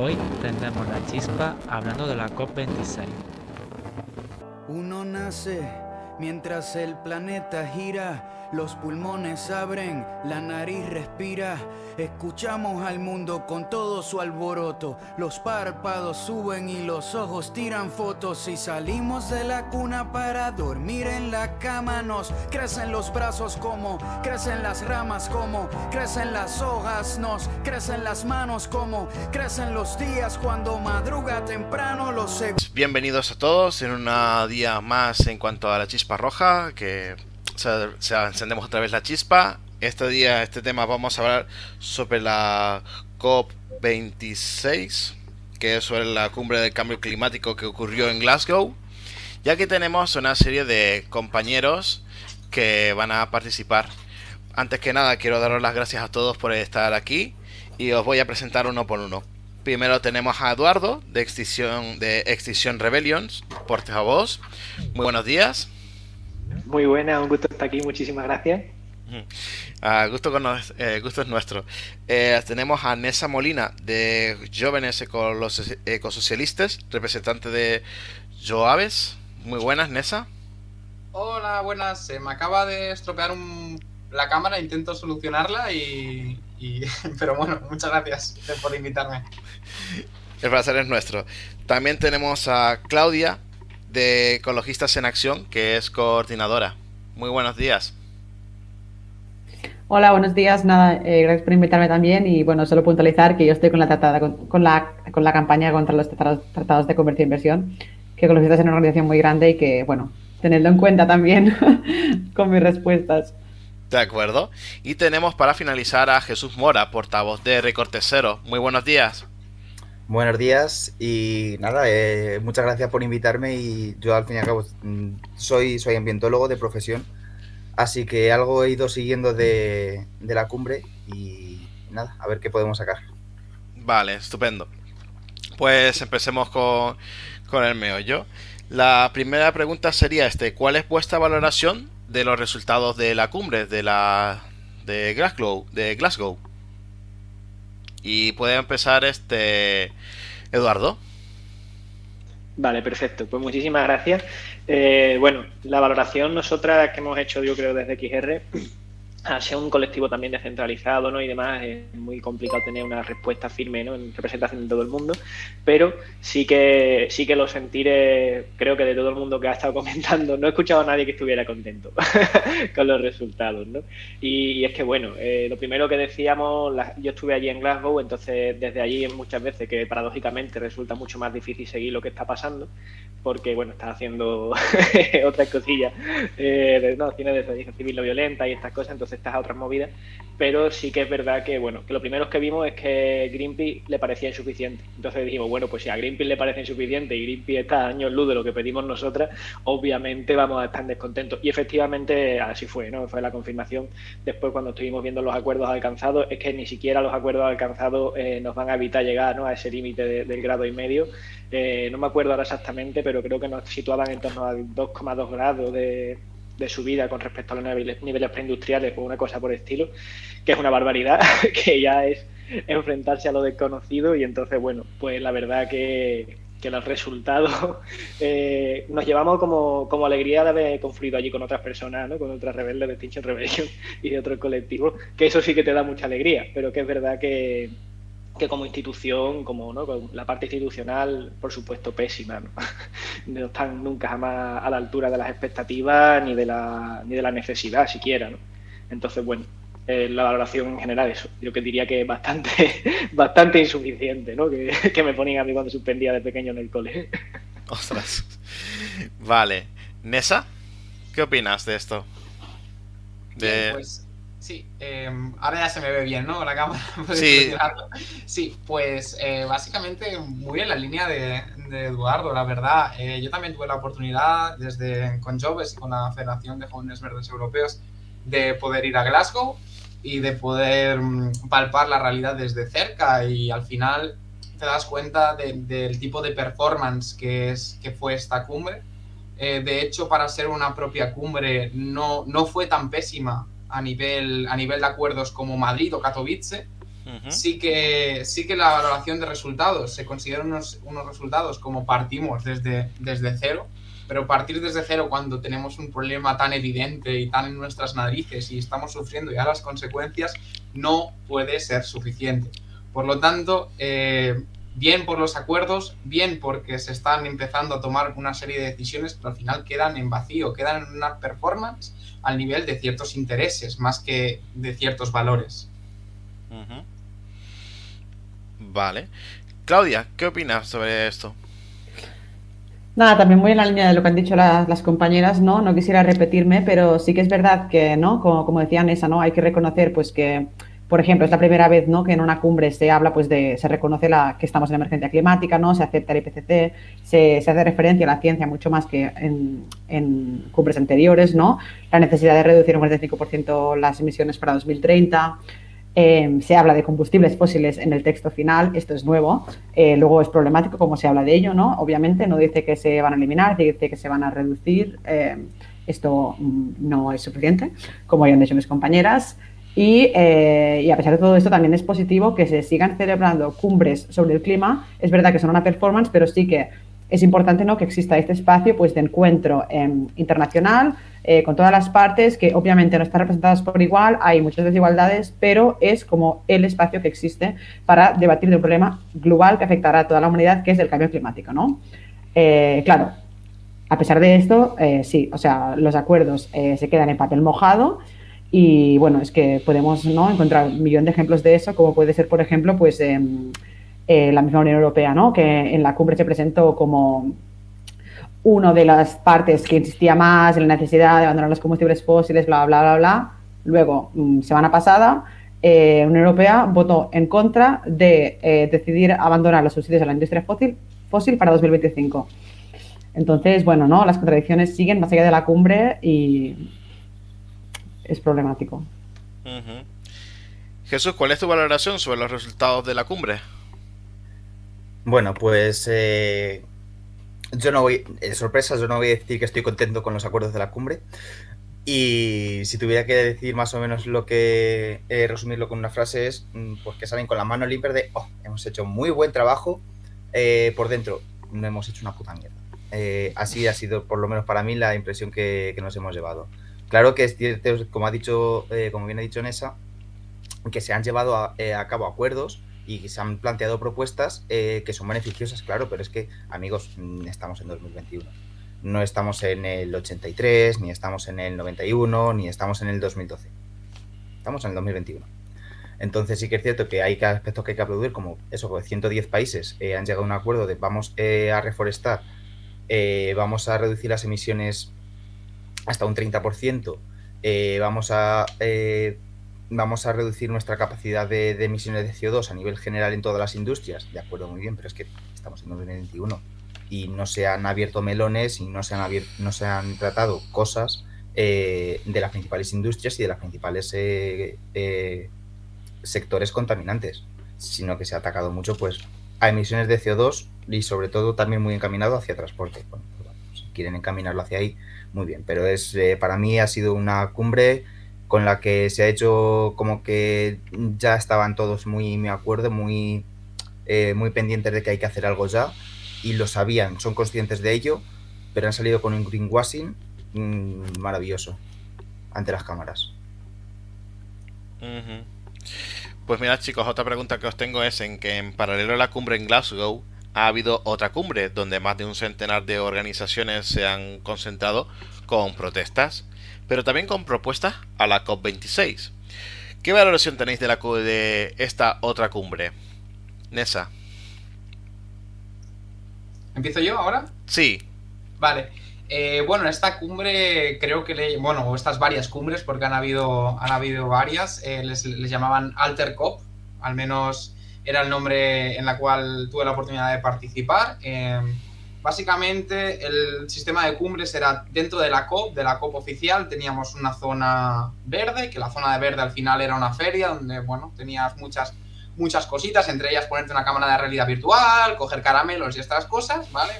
Hoy tendremos la chispa hablando de la COP26. Uno nace mientras el planeta gira los pulmones abren, la nariz respira, escuchamos al mundo con todo su alboroto, los párpados suben y los ojos tiran fotos. Y salimos de la cuna para dormir en la cama, nos crecen los brazos como, crecen las ramas como, crecen las hojas, nos crecen las manos como, crecen los días cuando madruga temprano los... Bienvenidos a todos en un día más en cuanto a la chispa roja, que se, encendemos otra vez la chispa. Este día, este tema, vamos a hablar sobre la COP26, que es sobre la cumbre del cambio climático que ocurrió en Glasgow. Y aquí tenemos una serie de compañeros que van a participar. Antes que nada, quiero daros las gracias a todos por estar aquí y os voy a presentar uno por uno. Primero tenemos a Eduardo de Extinción, de Extinction Rebellions, portavoz. Muy buenos días. Muy buena, un gusto estar aquí, muchísimas gracias. Ah, gusto, con eh, gusto es nuestro. Eh, tenemos a Nessa Molina de Jóvenes Ecosocialistas, representante de Joaves. Muy buenas, Nessa. Hola, buenas. Se me acaba de estropear la cámara, intento solucionarla y, y... Pero bueno, muchas gracias por invitarme. El placer es nuestro. También tenemos a Claudia de Ecologistas en Acción, que es coordinadora. Muy buenos días. Hola, buenos días. Nada, eh, gracias por invitarme también. Y bueno, solo puntualizar que yo estoy con la, tratada, con, la, con la campaña contra los tratados, de comercio e inversión, que Ecologistas es una organización muy grande y que, bueno, tenedlo en cuenta también con mis respuestas. De acuerdo. Y tenemos para finalizar a Jesús Mora, portavoz de Recorte Cero. Muy buenos días. Buenos días y nada, eh, muchas gracias por invitarme y yo al fin y al cabo mm, soy, soy ambientólogo de profesión, así que algo he ido siguiendo de, la cumbre y nada, a ver qué podemos sacar. Vale, estupendo. Pues empecemos con, con el meollo. La primera pregunta sería este, ¿cuál es vuestra valoración de los resultados de la cumbre de la de Glasgow, de Glasgow? Y puede empezar este Eduardo. Vale, perfecto. Pues muchísimas gracias. Eh, bueno, la valoración nosotras que hemos hecho, yo creo, desde XR, al ser un colectivo también descentralizado ¿no? y demás, es muy complicado tener una respuesta firme ¿no? en representación de todo el mundo, pero sí que sí que lo sentiré, creo que de todo el mundo que ha estado comentando, no he escuchado a nadie que estuviera contento con los resultados. ¿no? Y, es que, bueno, eh, lo primero que decíamos, yo estuve allí en Glasgow, entonces desde allí muchas veces que paradójicamente resulta mucho más difícil seguir lo que está pasando, porque, bueno, está haciendo otras cosillas, eh, no, tiene desobediencia civil no violenta y estas cosas, entonces estas a otras movidas, pero sí que es verdad que, bueno, que lo primero que vimos es que Greenpeace le parecía insuficiente. Entonces dijimos, bueno, pues si a Greenpeace le parece insuficiente y Greenpeace está a años luz de lo que pedimos nosotras, obviamente vamos a estar descontentos. Y efectivamente así fue, ¿no? Fue la confirmación después cuando estuvimos viendo los acuerdos alcanzados, es que ni siquiera los acuerdos alcanzados eh, nos van a evitar llegar ¿no? a ese límite del grado y medio. Eh, no me acuerdo ahora exactamente, pero creo que nos situaban en torno al 2,2 grados de, de subida con respecto a los niveles, preindustriales o una cosa por el estilo, que es una barbaridad, que ya es enfrentarse a lo desconocido y entonces, bueno, pues la verdad que, que los resultados eh, nos llevamos como, como, alegría de haber confluido allí con otras personas, ¿no? con otras rebeldes de Extinction Rebellion y de otros colectivos, que eso sí que te da mucha alegría, pero que es verdad que, que como institución, como ¿no? la parte institucional, por supuesto, pésima. ¿no? están nunca jamás a la altura de las expectativas ni de la, ni de la necesidad siquiera. ¿no? Entonces, bueno, eh, la valoración en general, eso, yo que diría que es bastante, bastante insuficiente, ¿no? Que, que, me ponían a mí cuando suspendía de pequeño en el cole. Ostras. Vale. Nessa, ¿qué opinas de esto? De... pues Sí, em, ahora ya se me ve bien, ¿no? La cámara. Sí. sí, pues eh, básicamente muy en la línea de, Eduardo, la verdad. Eh, yo también tuve la oportunidad desde con Jobs y con la Federación de Jóvenes Verdes Europeos de poder ir a Glasgow y de poder mm, palpar la realidad desde cerca y al final te das cuenta del tipo de performance que, es, que fue esta cumbre. Eh, de hecho, para ser una propia cumbre no, no fue tan pésima a nivel, a nivel de acuerdos como Madrid o Katowice. sí, que, sí que la valoración de resultados se consideran unos, unos resultados como partimos desde, desde cero, pero partir desde cero cuando tenemos un problema tan evidente y tan en nuestras narices y estamos sufriendo ya las consecuencias no puede ser suficiente. Por lo tanto, eh, bien por los acuerdos, bien porque se están empezando a tomar una serie de decisiones, pero al final quedan en vacío, quedan en una performance al nivel de ciertos intereses más que de ciertos valores. Vale. Claudia, ¿qué opinas sobre esto? Nada, también muy en la línea de lo que han dicho las, compañeras, ¿no? No quisiera repetirme, pero sí que es verdad que, ¿no? Como, como decía Nessa, ¿no? Hay que reconocer, pues, que por ejemplo, es la primera vez ¿no? que en una cumbre se habla, pues de, se reconoce la, que estamos en emergencia climática, ¿no? se acepta el IPCC, se, hace referencia a la ciencia mucho más que en, cumbres anteriores, ¿no? la necesidad de reducir un 45% las emisiones para 2030. Eh, se habla de combustibles fósiles en el texto final, esto es nuevo, eh, luego es problemático cómo se habla de ello, ¿no? Obviamente no dice que se van a eliminar, dice que se van a reducir, eh, esto mm, no es suficiente, como ya han dicho mis compañeras. Eh, y, a pesar de todo esto, también es positivo que se sigan celebrando cumbres sobre el clima. Es verdad que son una performance, pero sí que es importante ¿no? que exista este espacio pues, de encuentro em, internacional eh, con todas las partes que obviamente no están representadas por igual, hay muchas desigualdades, pero es como el espacio que existe para debatir de un problema global que afectará a toda la humanidad, que es el cambio climático. ¿no? Eh, claro, a pesar de esto, sí, o sea, los acuerdos se quedan en papel mojado y bueno, es que podemos ¿no? encontrar un millón de ejemplos de eso, como puede ser, por ejemplo, pues em, eh, la misma Unión Europea, ¿no? que en la cumbre se presentó como una de las partes que insistía más en la necesidad de abandonar los combustibles fósiles, bla, bla, bla, bla. Luego, mm, semana pasada, eh, Unión Europea votó en contra de eh, decidir abandonar los subsidios a la industria fósil, fósil para 2025. Entonces, bueno, ¿no? Las contradicciones siguen más allá de la cumbre y es problemático. Jesús, ¿cuál es tu valoración sobre los resultados de la cumbre? Bueno, pues eh, yo no voy, de sorpresa, yo no voy a decir que estoy contento con los acuerdos de la cumbre. Y si tuviera que decir más o menos lo que eh, resumirlo con una frase es, mm, pues que salen con la mano limpia de, oh, hemos hecho muy buen trabajo, eh, por dentro no hemos hecho una puta mierda. así ha sido, por lo menos para mí, la impresión que nos hemos llevado. Claro que como ha dicho, eh, como bien ha dicho Nessa, que se han llevado eh, a, cabo acuerdos y se han planteado propuestas eh, que son beneficiosas, claro, pero es que, amigos, mm, estamos en 2021. No estamos en el 83, ni estamos en el 91, ni estamos en el 2012. Estamos en el 2021. Entonces sí que es cierto que hay aspectos que hay que aplaudir, como eso, que 110 países han llegado a un acuerdo de vamos a reforestar, vamos a reducir las emisiones hasta un 30%, eh, vamos, a, eh, vamos a reducir nuestra capacidad de, emisiones de CO2 a nivel general en todas las industrias. De acuerdo, muy bien, pero es que estamos en 2021 y no se han abierto melones y no se han, abierto, no se han tratado cosas eh, de las principales industrias y de las principales sectores contaminantes, sino que se ha atacado mucho pues a emisiones de CO2 y sobre todo también muy encaminado hacia transporte. Bueno, pues, si quieren encaminarlo hacia ahí, muy bien. Pero es eh, para mí ha sido una cumbre con la que se ha hecho como que ya estaban todos muy, me acuerdo, muy, eh, muy pendientes de que hay que hacer algo ya y lo sabían, son conscientes de ello, pero han salido con un greenwashing mm, maravilloso ante las cámaras. Pues mira chicos, otra pregunta que os tengo es en que en paralelo a la cumbre en Glasgow, ha habido otra cumbre donde más de un centenar de organizaciones se han concentrado con protestas, pero también con propuestas a la COP26. ¿Qué valoración tenéis de, la, de esta otra cumbre? Nessa. ¿Empiezo yo ahora? Sí. Vale. Eh, bueno, esta cumbre creo que le, bueno, estas varias cumbres, porque han habido, han habido varias, eh, les, les, llamaban Alter COP, al menos era el nombre en la cual tuve la oportunidad de participar. Em, básicamente el sistema de cumbres era dentro de la COP, de la COP oficial, teníamos una zona verde, que la zona de verde al final era una feria donde, bueno, tenías muchas, muchas cositas, entre ellas ponerte una cámara de realidad virtual, coger caramelos y estas cosas, ¿vale?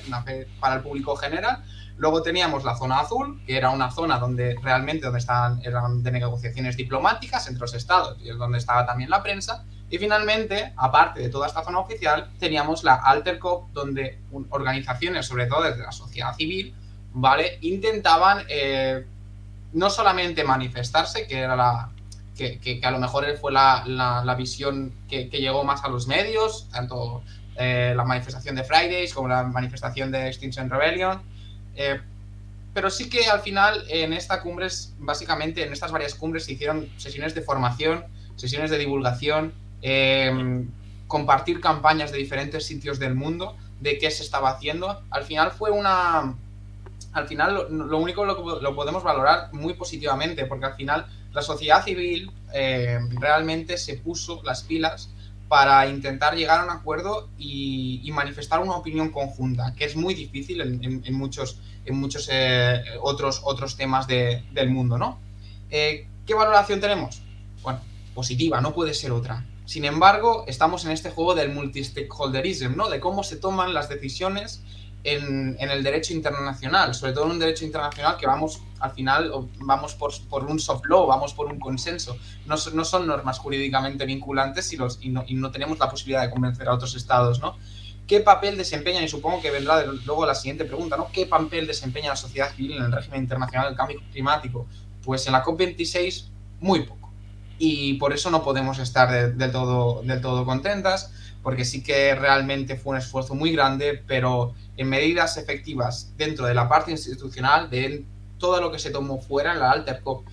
para el público general. Luego teníamos la zona azul, que era una zona donde realmente donde estaban, eran de negociaciones diplomáticas entre los estados y es donde estaba también la prensa. Y finalmente, aparte de toda esta zona oficial, teníamos la Alter Cop, donde organizaciones, sobre todo desde la sociedad civil, ¿vale? Intentaban eh, no solamente manifestarse, que era la. que, a lo mejor fue la, visión que, llegó más a los medios, tanto eh, la manifestación de Fridays como la manifestación de Extinction Rebellion. Eh, pero sí que al final en esta cumbre, básicamente en estas varias cumbres se hicieron sesiones de formación, sesiones de divulgación, compartir campañas de diferentes sitios del mundo de qué se estaba haciendo. Al final fue una, al final lo, único lo, lo podemos valorar muy positivamente, porque al final la sociedad civil eh, realmente se puso las pilas para intentar llegar a un acuerdo y, manifestar una opinión conjunta, que es muy difícil en, muchos, en muchos eh, otros, otros temas del mundo, ¿no? Eh, ¿Qué valoración tenemos? Bueno, positiva, no puede ser otra. Sin embargo, estamos en este juego del multi-stakeholderism, ¿no? De cómo se toman las decisiones en, el derecho internacional, sobre todo en un derecho internacional que vamos al final, vamos por, un soft law, vamos por un consenso. No, son normas jurídicamente vinculantes y, no, tenemos la posibilidad de convencer a otros estados, ¿no? ¿Qué papel desempeñan? Y supongo que vendrá luego la siguiente pregunta, ¿no? ¿Qué papel desempeña la sociedad civil en el régimen internacional del cambio climático? Pues en la COP26, muy poco. Y por eso no podemos estar del, todo, del todo contentas, porque sí que realmente fue un esfuerzo muy grande, pero en medidas efectivas dentro de la parte institucional, de todo lo que se tomó fuera en la Alter COP,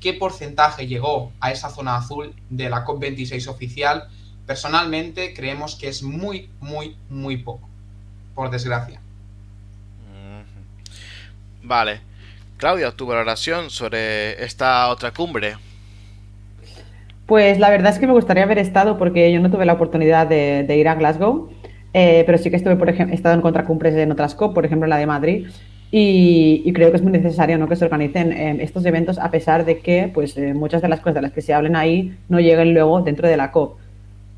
¿qué porcentaje llegó a esa zona azul de la COP26 oficial? Personalmente creemos que es muy, muy, muy poco, por desgracia. Vale. Claudia, tu valoración sobre esta otra cumbre. Pues la verdad es que me gustaría haber estado porque yo no tuve la oportunidad de ir a Glasgow eh, pero sí que estuve, por ejemplo, he estado en contracumpres en otras COP, por ejemplo la de Madrid, y, creo que es muy necesario ¿no? que se organicen eh, estos eventos a pesar de que pues, eh, muchas de las cosas de las que se hablen ahí no lleguen luego dentro de la COP.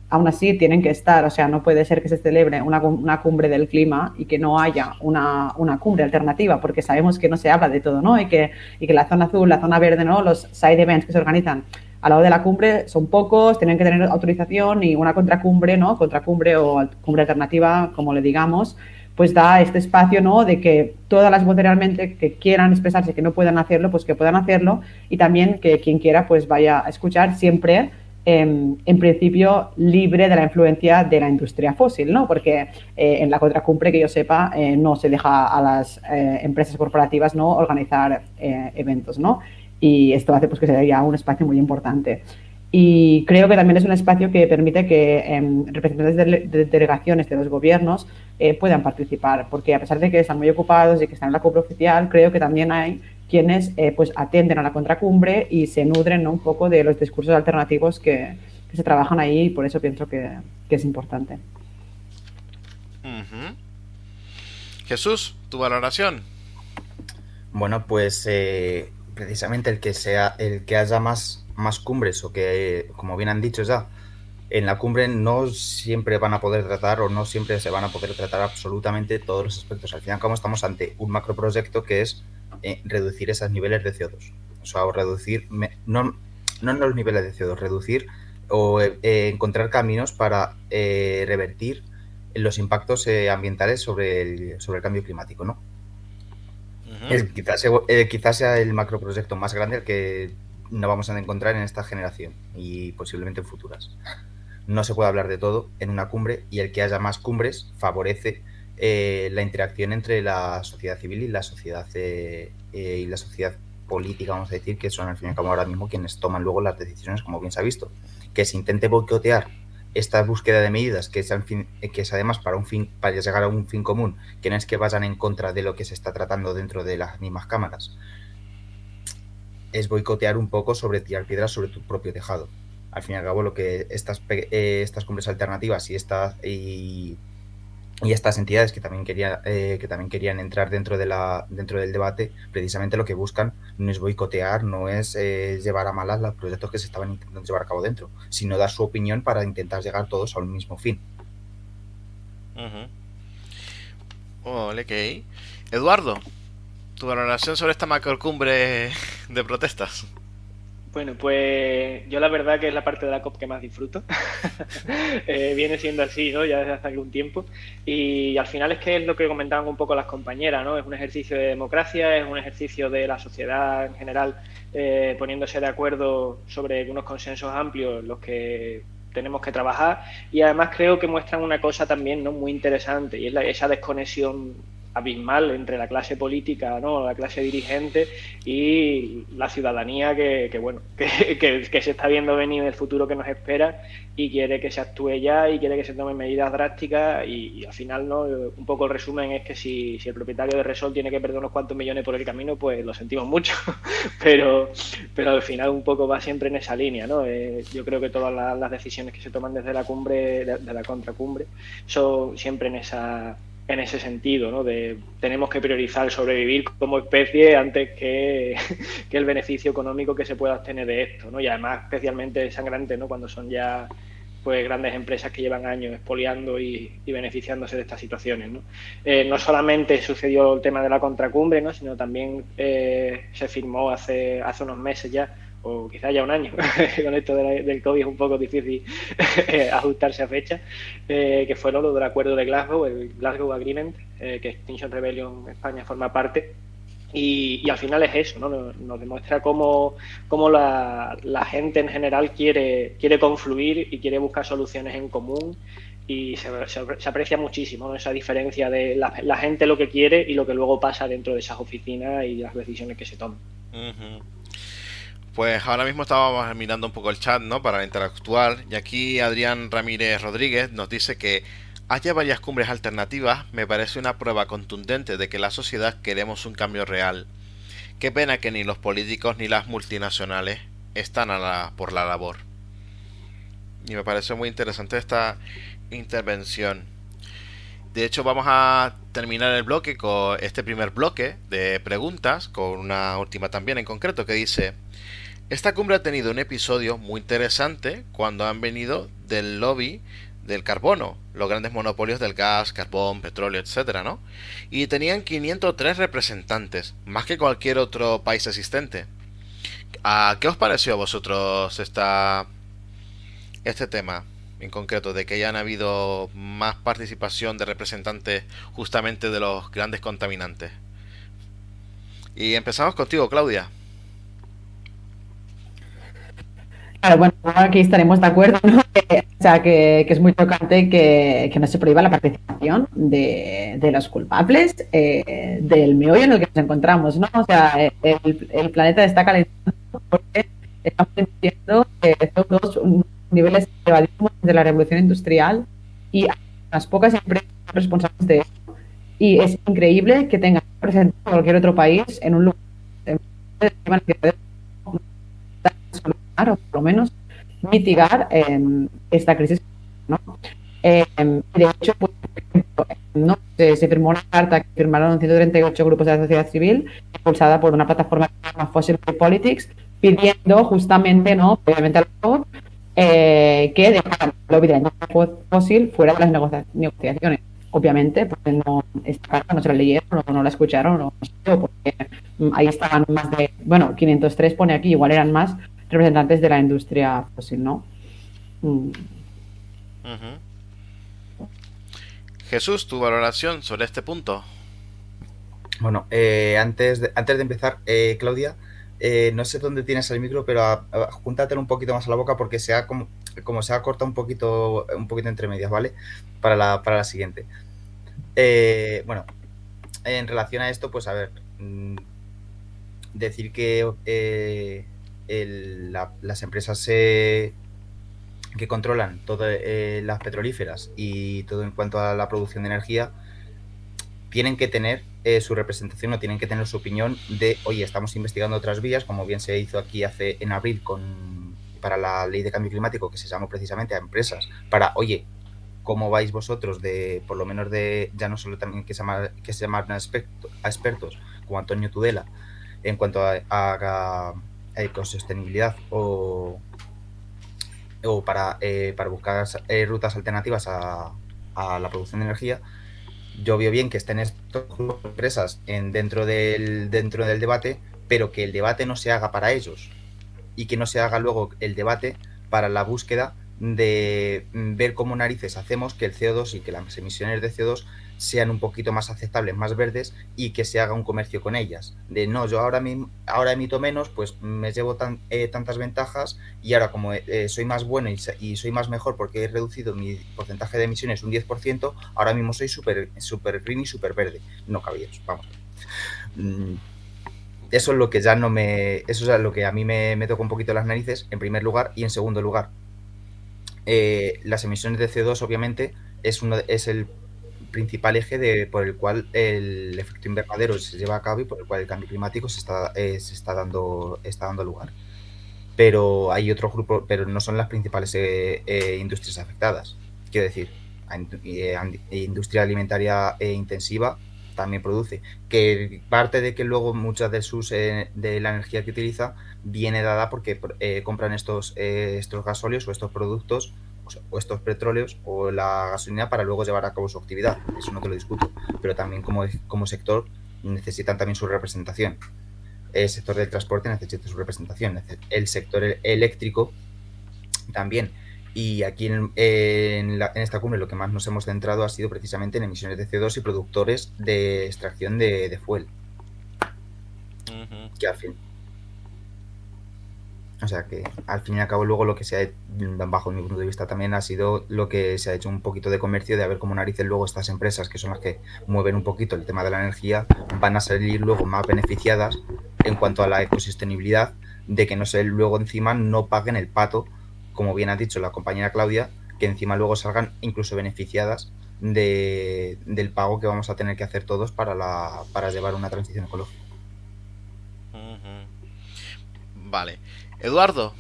Aún así tienen que estar, o sea, no puede ser que se celebre una, una cumbre del clima y que no haya una, una, cumbre alternativa, porque sabemos que no se habla de todo, ¿no? Y que, y que la zona azul, la zona verde, ¿no? Los side events que se organizan al lado de la cumbre son pocos, tienen que tener autorización y una contracumbre, ¿no? Contracumbre o cumbre alternativa, como le digamos, pues da este espacio, ¿no? De que todas las voces realmente que quieran expresarse, que no puedan hacerlo, pues que puedan hacerlo y también que quien quiera, pues vaya a escuchar siempre. Em, en principio libre de la influencia de la industria fósil, ¿no? Porque eh, en la contracumbre, que yo sepa, eh, no se deja a las eh, empresas corporativas no organizar eventos, ¿no? Y esto hace pues, que sea un espacio muy importante. Y creo que también es un espacio que permite que em, representantes de, delegaciones de los gobiernos eh, puedan participar, porque a pesar de que están muy ocupados y que están en la cumbre oficial, creo que también hay quienes eh, pues atienden a la contracumbre y se nutren un poco de los discursos alternativos que, se trabajan ahí y por eso pienso que, es importante. Jesús, tu valoración. Bueno, pues eh, precisamente el que sea el que haya más, más cumbres o que, como bien han dicho ya, en la cumbre no siempre van a poder tratar o no siempre se van a poder tratar absolutamente todos los aspectos. Al final, como estamos ante un macroproyecto que es eh, reducir esos niveles de CO2. O sea, o reducir, no, no los niveles de CO2, reducir o eh, encontrar caminos para eh, revertir los impactos ambientales sobre el, sobre el cambio climático, ¿no? Quizás, eh, quizás, sea el macroproyecto más grande que no vamos a encontrar en esta generación y posiblemente en futuras. No se puede hablar de todo en una cumbre y el que haya más cumbres favorece eh, la interacción entre la sociedad civil y la sociedad eh, y la sociedad política, vamos a decir, que son al fin y al cabo ahora mismo quienes toman luego las decisiones, como bien se ha visto. Que se intente boicotear esta búsqueda de medidas, que es, fin, que además para un fin, para llegar a un fin común, que no es que vayan en contra de lo que se está tratando dentro de las mismas cámaras, es boicotear un poco sobre tirar piedras sobre tu propio tejado. Al fin y al cabo, lo que estas, eh, estas cumbres alternativas y estas y y estas entidades que también, quería, eh, que también querían entrar dentro, de la, dentro del debate, precisamente lo que buscan no es boicotear, no es eh, llevar a malas los proyectos que se estaban intentando llevar a cabo dentro, sino dar su opinión para intentar llegar todos a un mismo fin. Uh Eduardo, tu valoración sobre esta macrocumbre de protestas. Bueno, pues yo la verdad que es la parte de la COP que más disfruto. Eh, viene siendo así, ¿no? Ya desde hace algún tiempo. Y al final es que es lo que comentaban un poco las compañeras, ¿no? Es un ejercicio de democracia, es un ejercicio de la sociedad en general eh, poniéndose de acuerdo sobre unos consensos amplios los que tenemos que trabajar y además creo que muestran una cosa también no muy interesante y es la, esa desconexión abismal entre la clase política, ¿no? la clase dirigente y la ciudadanía que, que bueno, que, que, se está viendo venir el futuro que nos espera y quiere que se actúe ya y quiere que se tomen medidas drásticas y, al final no un poco el resumen es que si, si, el propietario de Resol tiene que perder unos cuantos millones por el camino pues lo sentimos mucho pero pero al final un poco va siempre en esa línea ¿no? Eh, yo creo que todas las, las, decisiones que se toman desde la cumbre de, de la contracumbre son siempre en esa en ese sentido, ¿no? De tenemos que priorizar sobrevivir como especie antes que, que, el beneficio económico que se pueda obtener de esto, ¿no? Y además especialmente sangrante, ¿no? Cuando son ya pues grandes empresas que llevan años expoliando y, y beneficiándose de estas situaciones, ¿no? Eh, no solamente sucedió el tema de la contracumbre, ¿no? Sino también eh, se firmó hace hace unos meses ya o quizá ya un año, con esto del COVID es un poco difícil ajustarse a fecha, eh, que fue lo del acuerdo de Glasgow, el Glasgow Agreement, eh, que Extinction Rebellion España forma parte. Y, y, al final es eso, ¿no? nos, nos demuestra cómo, cómo la, la, gente en general quiere, quiere confluir y quiere buscar soluciones en común y se, se, se aprecia muchísimo ¿no? esa diferencia de la, la, gente lo que quiere y lo que luego pasa dentro de esas oficinas y las decisiones que se toman. Uh -huh. Pues ahora mismo estábamos mirando un poco el chat, ¿no? Para interactuar. Y aquí Adrián Ramírez Rodríguez nos dice que haya varias cumbres alternativas me parece una prueba contundente de que la sociedad queremos un cambio real. Qué pena que ni los políticos ni las multinacionales están a la, por la labor. Y me parece muy interesante esta intervención. De hecho, vamos a terminar el bloque con este primer bloque de preguntas, con una última también en concreto que dice, esta cumbre ha tenido un episodio muy interesante cuando han venido del lobby del carbono, los grandes monopolios del gas, carbón, petróleo, etcétera, ¿no? Y tenían 503 representantes, más que cualquier otro país existente. ¿A qué os pareció a vosotros esta, este tema en concreto, de que hayan habido más participación de representantes justamente de los grandes contaminantes? Y empezamos contigo, Claudia. Claro, bueno, aquí estaremos de acuerdo, ¿no? Que, o sea, que, que, es muy tocante que, que, no se prohíba la participación de, de los culpables eh, del meollo en el que nos encontramos, ¿no? O sea, el, el planeta está calentando porque estamos viendo que estos dos niveles elevadísimos de la revolución industrial y las pocas empresas responsables de eso. Y es increíble que tengan presente cualquier otro país en un lugar o por lo menos mitigar eh, esta crisis. ¿no? Eh, de hecho, pues, ¿no? Se, se, firmó una carta que firmaron 138 grupos de la sociedad civil, impulsada por una plataforma que se llama Fossil Politics, pidiendo justamente, ¿no? obviamente eh, que dejaran el lobby de fósil fuera de las negocia negociaciones. Obviamente, porque no, esta carta no se la leyeron o no la escucharon, no sé, porque ahí estaban más de, bueno, 503 pone aquí, igual eran más, representantes de la industria fósil, ¿no? Mm. Uh -huh. Jesús, tu valoración sobre este punto. Bueno, eh, antes, de, antes de empezar, eh, Claudia, eh, no sé dónde tienes el micro, pero a, a, júntatelo un poquito más a la boca porque se ha como, como se ha cortado un poquito, un poquito entre medias, ¿vale? Para la, para la siguiente. Eh, bueno, en relación a esto, pues a ver, mmm, decir que eh, las empresas eh, que controlan todas eh, las petrolíferas y todo en cuanto a la producción de energía tienen que tener eh, su representación o tienen que tener su opinión de, oye, estamos investigando otras vías, como bien se hizo aquí hace en abril con para la ley de cambio climático que se llamó precisamente a empresas para, oye, cómo vais vosotros de, por lo menos de, ya no solo también que se, llama, que se llaman a, expertos como Antonio Tudela en cuanto a, ecosostenibilidad o, o para, eh, para buscar eh, rutas alternativas a, a, la producción de energía, yo veo bien que estén estas empresas en, dentro, del, dentro del debate, pero que el debate no se haga para ellos. y que no se haga luego el debate para la búsqueda de mm, ver cómo narices hacemos que el CO2 y que las emisiones de CO2 sean un poquito más aceptables, más verdes y que se haga un comercio con ellas. De no, yo ahora, ahora emito menos, pues me llevo eh, tantas ventajas y ahora como eh, soy más bueno y, soy más mejor porque he reducido mi porcentaje de emisiones un 10%, ahora mismo soy súper super green y súper verde. No cabía vamos. Mm, eso es lo que ya no me. Eso es lo que a mí me, me toca un poquito las narices, en primer lugar, y en segundo lugar, eh, las emisiones de CO2 obviamente es, uno, es el principal eje de, por el cual el efecto invernadero se lleva a cabo y por el cual el cambio climático se está, eh, se está, dando, está dando lugar. Pero hay otro grupo, pero no son las principales eh, industrias afectadas. Quiero decir, industria alimentaria intensiva también produce. Que parte de que luego muchas de sus de la energía que utiliza viene dada porque eh, compran estos, eh, estos gasóleos o estos productos o estos petróleos o la gasolina para luego llevar a cabo su actividad. Eso no te lo discuto. Pero también como, como sector necesitan también su representación. El sector del transporte necesita su representación. El sector eléctrico también. Y aquí en, en, esta cumbre lo que más nos hemos centrado ha sido precisamente en emisiones de CO2 y productores de extracción de, de fuel. Que al fin, o sea que al fin y al cabo luego lo que se ha bajo mi punto de vista también ha sido lo que se ha hecho un poquito de comercio de a ver cómo narices luego estas empresas que son las que mueven un poquito el tema de la energía van a salir luego más beneficiadas en cuanto a la ecosostenibilidad de que no sé luego encima no paguen el pato como bien ha dicho la compañera Claudia que encima luego salgan incluso beneficiadas de, del pago que vamos a tener que hacer todos para, la, para llevar una transición ecológica. Vale. Eduardo.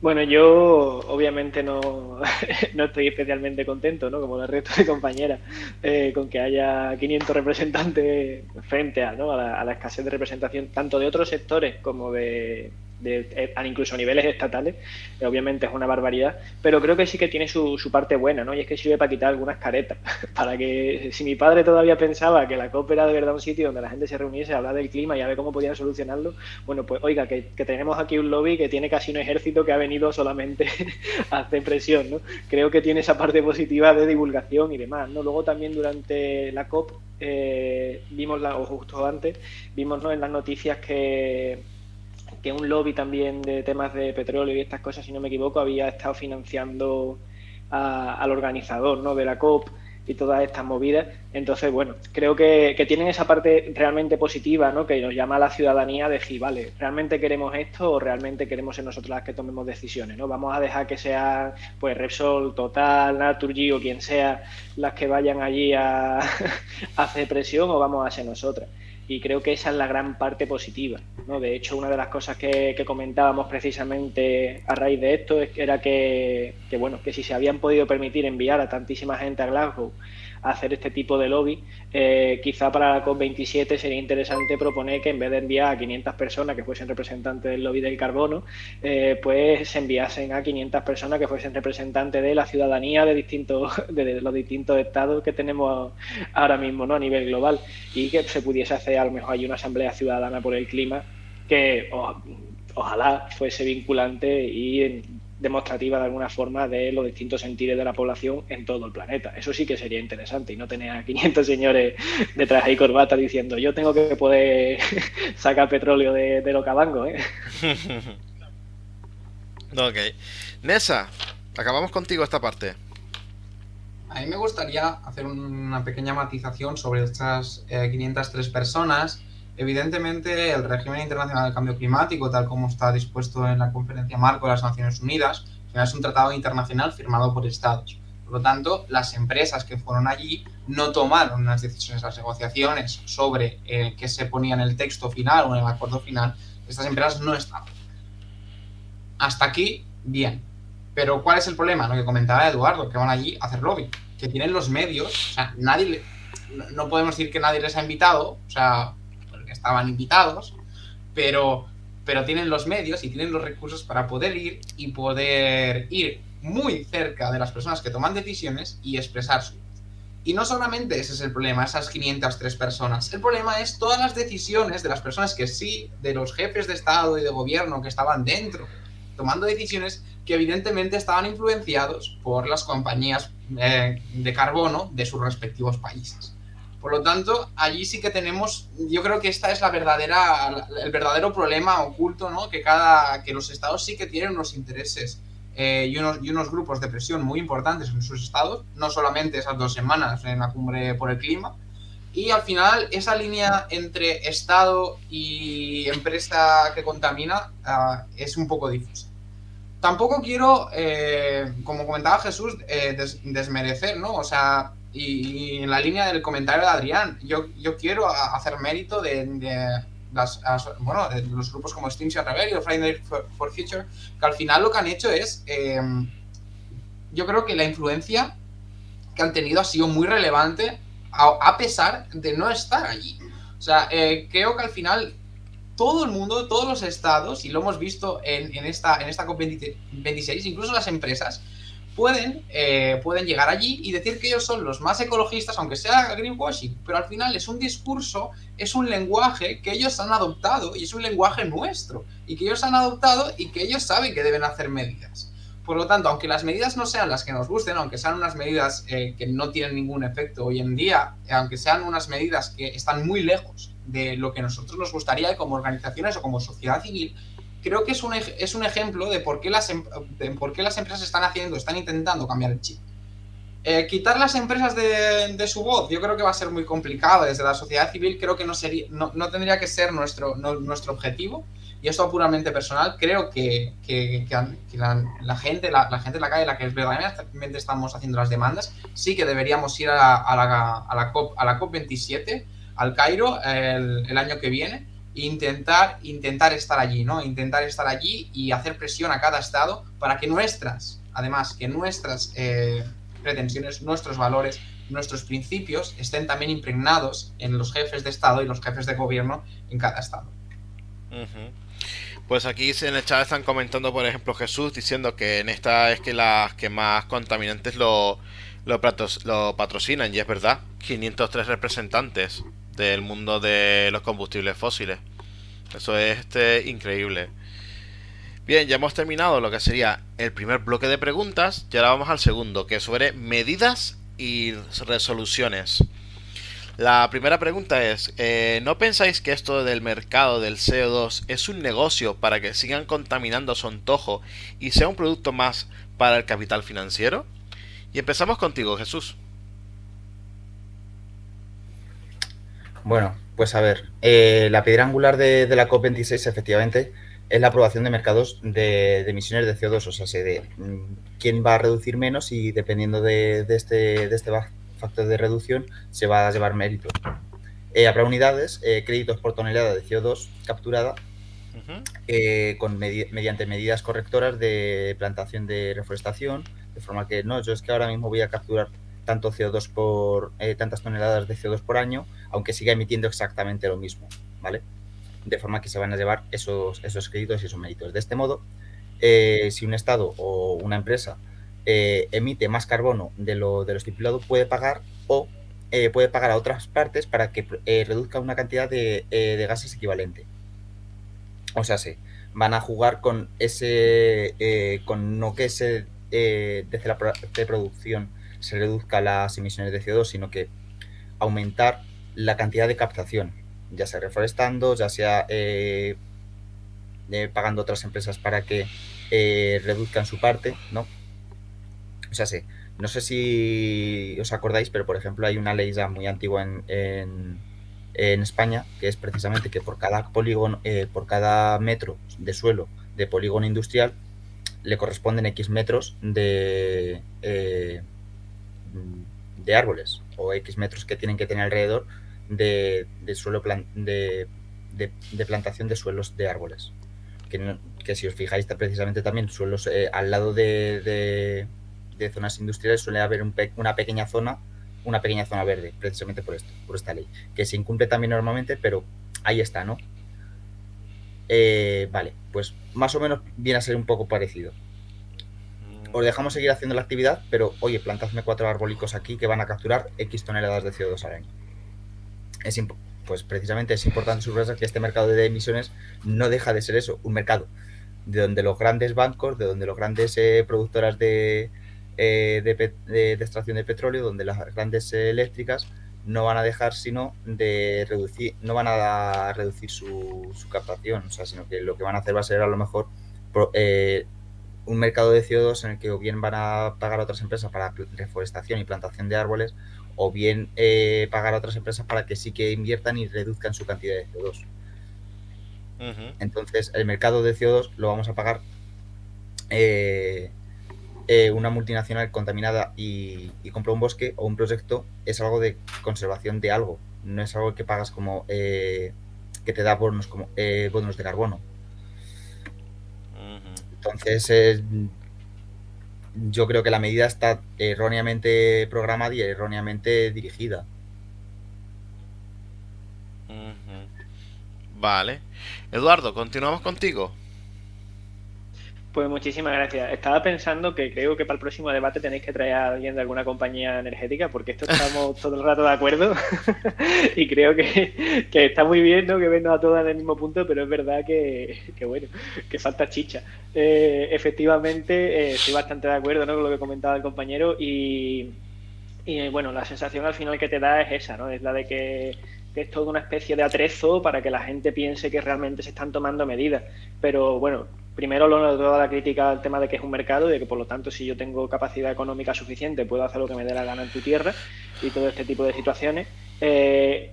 Bueno, yo obviamente no, no estoy especialmente contento, ¿no? como el resto de compañeras, eh, con que haya 500 representantes frente a, ¿no? a la escasez de representación tanto de otros sectores como de, de, eh, incluso a niveles estatales, eh, obviamente es una barbaridad, pero creo que sí que tiene su, su, parte buena, ¿no? Y es que sirve para quitar algunas caretas, para que si mi padre todavía pensaba que la COP era de verdad un sitio donde la gente se reuniese a hablar del clima y a ver cómo podían solucionarlo, bueno, pues oiga, que, tenemos aquí un lobby que tiene casi un ejército que ha venido solamente a hacer presión, ¿no? Creo que tiene esa parte positiva de divulgación y demás, ¿no? Luego también durante la COP eh, vimos, la, o justo antes, vimos ¿no? en las noticias que que un lobby también de temas de petróleo y estas cosas, si no me equivoco, había estado financiando al organizador ¿no? de la COP y todas estas movidas. Entonces, bueno, creo que, tienen esa parte realmente positiva, ¿no? Que nos llama a la ciudadanía a decir, vale, ¿realmente queremos esto o realmente queremos ser nosotros las que tomemos decisiones, ¿no? Vamos a dejar que sea, pues, Repsol, Total, Naturgy o quien sea las que vayan allí a hacer presión o vamos a ser nosotras y creo que esa es la gran parte positiva. ¿no? De hecho, una de las cosas que, comentábamos precisamente a raíz de esto era que, que, bueno, que si se habían podido permitir enviar a tantísima gente a Glasgow hacer este tipo de lobby, eh, quizá para la COP27 sería interesante proponer que en vez de enviar a 500 personas que fuesen representantes del lobby del carbono, eh, pues se enviasen a 500 personas que fuesen representantes de la ciudadanía de distintos de los distintos estados que tenemos ahora mismo ¿no? a nivel global y que se pudiese hacer a lo mejor hay una asamblea ciudadana por el clima que ojalá fuese vinculante y demostrativa de alguna forma de los distintos sentidos de la población en todo el planeta. Eso sí que sería interesante y no tener a 500 señores detrás y corbata diciendo yo tengo que poder sacar petróleo de, de lo cabango. ¿eh? ok. Nessa, acabamos contigo esta parte. A mí me gustaría hacer una pequeña matización sobre estas 503 eh, personas. Evidentemente, el régimen internacional del cambio climático, tal como está dispuesto en la Conferencia Marco de las Naciones Unidas, es un tratado internacional firmado por Estados. Por lo tanto, las empresas que fueron allí no tomaron unas decisiones, las negociaciones sobre eh, qué se ponía en el texto final o en el acuerdo final. Estas empresas no estaban. Hasta aquí, bien. Pero ¿cuál es el problema? Lo que comentaba Eduardo, que van allí a hacer lobby, que tienen los medios, o sea, nadie, no podemos decir que nadie les ha invitado, o sea, estaban invitados, pero, pero tienen los medios y tienen los recursos para poder ir y poder ir muy cerca de las personas que toman decisiones y expresar su Y no solamente ese es el problema, esas 503 personas. El problema es todas las decisiones de las personas que sí, de los jefes de Estado y de gobierno que estaban dentro, tomando decisiones que evidentemente estaban influenciados por las compañías eh, de carbono de sus respectivos países. Por lo tanto, allí sí que tenemos, yo creo que esta es la verdadera, el verdadero problema oculto, ¿no? Que cada, que los estados sí que tienen unos intereses eh, y, unos, y, unos, grupos de presión muy importantes en sus estados, no solamente esas dos semanas en la cumbre por el clima. Y al final, esa línea entre Estado y empresa que contamina uh, es un poco difusa. Tampoco quiero, eh, como comentaba Jesús, eh, des, desmerecer, ¿no? O sea, y, en la línea del comentario de Adrián, yo, yo quiero hacer mérito de, los grupos como Extinction Rebellion Friday for, for, Future, que al final lo que han hecho es, eh, yo creo que la influencia que han tenido ha sido muy relevante a, pesar de no estar allí. O sea, eh, creo que al final todo el mundo, todos los estados, y lo hemos visto en esta, en esta COP26, incluso las empresas, pueden, eh, pueden llegar allí y decir que ellos son los más ecologistas, aunque sea greenwashing, pero al final es un discurso, es un lenguaje que ellos han adoptado y es un lenguaje nuestro, y que ellos han adoptado y que ellos saben que deben hacer medidas. Por lo tanto, aunque las medidas no sean las que nos gusten, aunque sean unas medidas eh, que no tienen ningún efecto hoy en día, aunque sean unas medidas que están muy lejos de lo que nosotros nos gustaría como organizaciones o como sociedad civil, creo que es un, es un ejemplo de por, qué las, de por qué las empresas están haciendo, están intentando cambiar el chip. Eh, quitar las empresas de, de, su voz, yo creo que va a ser muy complicado. Desde la sociedad civil creo que no, sería, no, no tendría que ser nuestro, nuestro objetivo. Y esto puramente personal, creo que, que, que la, gente, la, la, gente en la calle, la que verdaderamente estamos haciendo las demandas, sí que deberíamos ir a, a, la, a la, COP, a la COP27, al Cairo, el, el año que viene, intentar, intentar estar allí, ¿no? Intentar estar allí y hacer presión a cada estado para que nuestras, además, que nuestras eh, pretensiones, nuestros valores, nuestros principios estén también impregnados en los jefes de estado y los jefes de gobierno en cada estado. Pues aquí en el chat están comentando, por ejemplo, Jesús diciendo que en esta es que las que más contaminantes lo, lo, lo patrocinan, y es verdad, 503 representantes del mundo de los combustibles fósiles. Eso es este, increíble. Bien, ya hemos terminado lo que sería el primer bloque de preguntas y ahora vamos al segundo, que es sobre medidas y resoluciones. La primera pregunta es, eh, ¿no pensáis que esto del mercado del CO2 es un negocio para que sigan contaminando a su antojo y sea un producto más para el capital financiero? Y empezamos contigo, Jesús. Bueno, pues a ver, eh, la piedra angular de, de, la COP26 efectivamente es la aprobación de mercados de, de emisiones de CO2, o sea, se de mm, quién va a reducir menos y dependiendo de, de este, de este factor de reducción se va a llevar mérito. Eh, habrá unidades, eh, créditos por tonelada de CO2 capturada uh -huh. eh, con medi mediante medidas correctoras de plantación de reforestación, de forma que no, yo es que ahora mismo voy a capturar tanto CO2 por eh, tantas toneladas de CO2 por año, aunque siga emitiendo exactamente lo mismo, ¿vale? De forma que se van a llevar esos, esos créditos y esos méritos. De este modo, eh, si un Estado o una empresa eh, emite más carbono de lo, de lo estipulado, puede pagar o puede pagar a otras partes para que reduzca una cantidad de, de, gases equivalente. O sea, sí, van a jugar con ese, con no que se desde la de producción se reduzca las emisiones de CO2, sino que aumentar la cantidad de captación, ya sea reforestando, ya sea eh, eh, pagando otras empresas para que eh, reduzcan su parte, ¿no? O sea, sí, no sé si os acordáis, pero por ejemplo hay una ley ya muy antigua en, en, España que es precisamente que por cada polígono, por cada metro de suelo de polígono industrial le corresponden X metros de, de árboles o X metros que tienen que tener alrededor de, suelo de, plantación de suelos de árboles. Que, si os fijáis, precisamente también suelos eh, al lado de, zonas industriales suele haber una pequeña zona, una pequeña zona verde, precisamente por esto, por esta ley, que se incumple también normalmente, pero ahí está, ¿no? Eh, vale, pues más o menos viene a ser un poco parecido. Os dejamos seguir haciendo la actividad, pero oye, plantadme cuatro arbólicos aquí que van a capturar X toneladas de CO2 al año. Es pues precisamente es importante subrayar que este mercado de emisiones no deja de ser eso, un mercado de donde los grandes bancos, de donde los grandes eh, productoras de, eh, de, extracción de petróleo, donde las grandes eléctricas no van a dejar sino de reducir, no van a reducir su, captación, o sea, sino que lo que van a hacer va a ser a lo mejor eh, un mercado de CO2 en el que o bien van a pagar a otras empresas para reforestación y plantación de árboles, o bien eh, pagar a otras empresas para que sí que inviertan y reduzcan su cantidad de CO2. Entonces, el mercado de CO2 lo vamos a pagar eh, eh, una multinacional contaminada y, compra un bosque o un proyecto, es algo de conservación de algo, no es algo que pagas como que te da bonos como bonos de carbono. Entonces, yo creo que la medida está erróneamente programada y erróneamente dirigida. Vale. Eduardo, continuamos contigo. Pues muchísimas gracias. Estaba pensando que creo que para el próximo debate tenéis que traer a alguien de alguna compañía energética, porque esto estamos todo el rato de acuerdo y creo que, está muy bien ¿no? que venga a todos en el mismo punto, pero es verdad que, bueno, que falta chicha. Eh, efectivamente, eh, estoy bastante de acuerdo ¿no? con lo que comentaba el compañero y, y bueno, la sensación al final que te da es esa, ¿no? Es la de que que es toda una especie de atrezo para que la gente piense que realmente se están tomando medidas. Pero bueno, primero lo toda la crítica al tema de que es un mercado y de que por lo tanto si yo tengo capacidad económica suficiente puedo hacer lo que me dé la gana en tu tierra y todo este tipo de situaciones. Eh,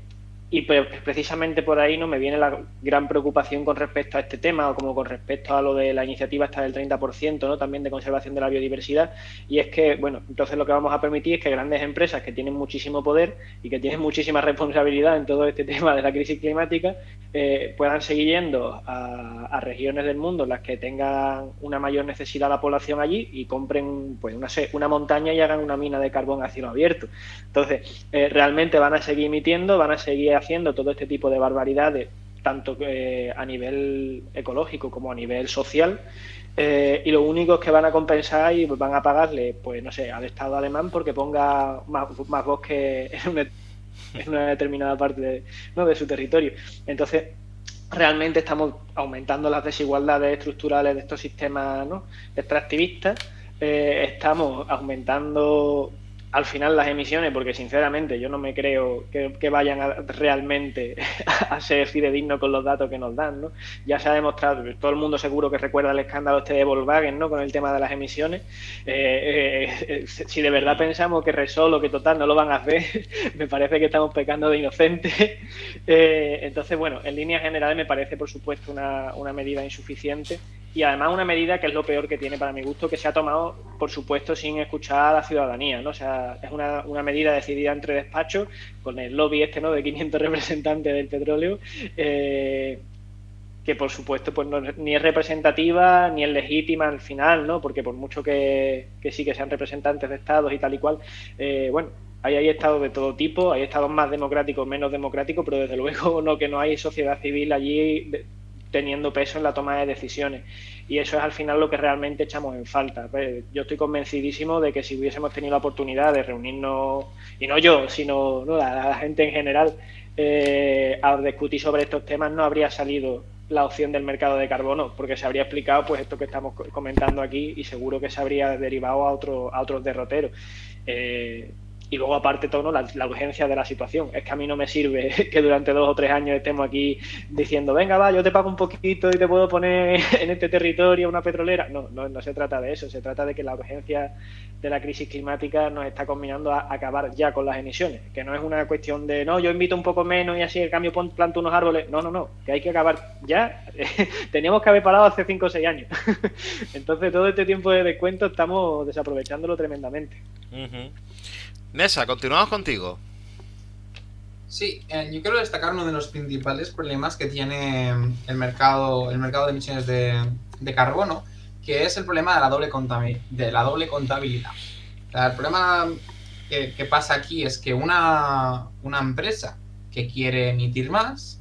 y precisamente por ahí no me viene la gran preocupación con respecto a este tema o como con respecto a lo de la iniciativa está del 30%, ¿no? también de conservación de la biodiversidad. Y es que, bueno, entonces lo que vamos a permitir es que grandes empresas que tienen muchísimo poder y que tienen muchísima responsabilidad en todo este tema de la crisis climática eh, puedan seguir yendo a, a, regiones del mundo en las que tengan una mayor necesidad la población allí y compren pues una, una montaña y hagan una mina de carbón a cielo abierto. Entonces, eh, realmente van a seguir emitiendo, van a seguir haciendo todo este tipo de barbaridades, tanto eh, a nivel ecológico como a nivel social. Eh, y lo único que van a compensar y van a pagarle, pues no sé, al Estado alemán porque ponga más, bosque en una, determinada parte de, ¿no? de su territorio. Entonces, realmente estamos aumentando las desigualdades estructurales de estos sistemas ¿no? extractivistas, eh, estamos aumentando al final las emisiones, porque sinceramente yo no me creo que, vayan realmente a ser fidedignos con los datos que nos dan, ¿no? Ya se ha demostrado, todo el mundo seguro que recuerda el escándalo este de Volkswagen, ¿no? Con el tema de las emisiones. Eh, eh, eh, si de verdad pensamos que Resol que Total no lo van a hacer, me parece que estamos pecando de inocentes. entonces, bueno, en líneas generales me parece, por supuesto, una, una medida insuficiente y además una medida que es lo peor que tiene para mi gusto, que se ha tomado, por supuesto, sin escuchar a la ciudadanía, ¿no? O sea, es una, una medida decidida entre despachos, con el lobby este, ¿no?, de 500 representantes del petróleo, eh, que por supuesto pues ni es representativa ni es legítima al final, ¿no? Porque por mucho que, sí que sean representantes de estados y tal y cual, eh, bueno, hay, hay estados de todo tipo, hay estados más democráticos, menos democráticos, pero desde luego no que no hay sociedad civil allí teniendo peso en la toma de decisiones. Y eso es al final lo que realmente echamos en falta. Pues, yo estoy convencidísimo de que si hubiésemos tenido la oportunidad de reunirnos, y no yo, sino la, gente en general, eh, a discutir sobre estos temas, no habría salido la opción del mercado de carbono, porque se habría explicado pues esto que estamos comentando aquí y seguro que se habría derivado a, otro, a otros derroteros. Eh, y luego aparte todo la, urgencia de la situación. Es que a mí no me sirve que durante dos o tres años estemos aquí diciendo, venga, va, yo te pago un poquito y te puedo poner en este territorio una petrolera. No, no, no se trata de eso, se trata de que la urgencia de la crisis climática nos está combinando a acabar ya con las emisiones, que no es una cuestión de, no, yo invito un poco menos y así el cambio planto unos árboles. No, no, no, que hay que acabar ya. Teníamos que haber parado hace cinco o seis años. Entonces todo este tiempo de descuento estamos desaprovechándolo tremendamente. Nessa, continuamos contigo. Sí, eh, yo quiero destacar uno de los principales problemas que tiene el mercado, el mercado de emisiones de, carbono, que es el problema de la doble, de la doble contabilidad. el problema que, pasa aquí es que una, una empresa que quiere emitir más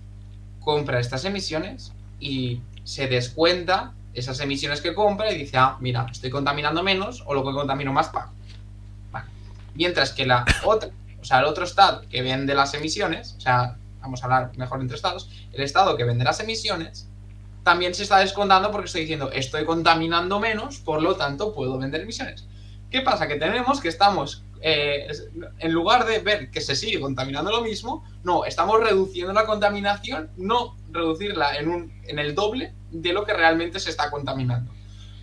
compra estas emisiones y se descuenta esas emisiones que compra y dice, ah, mira, estoy contaminando menos o lo que contamino más pago. Mientras que la otra, o sea, el otro estado que vende las emisiones, o sea, vamos a hablar mejor entre estados, el estado que vende las emisiones también se está descontando porque estoy diciendo, estoy contaminando menos, por lo tanto puedo vender emisiones. ¿Qué pasa? Que tenemos que estamos, eh, en lugar de ver que se sigue contaminando lo mismo, no, estamos reduciendo la contaminación, no reducirla en, un, en el doble de lo que realmente se está contaminando.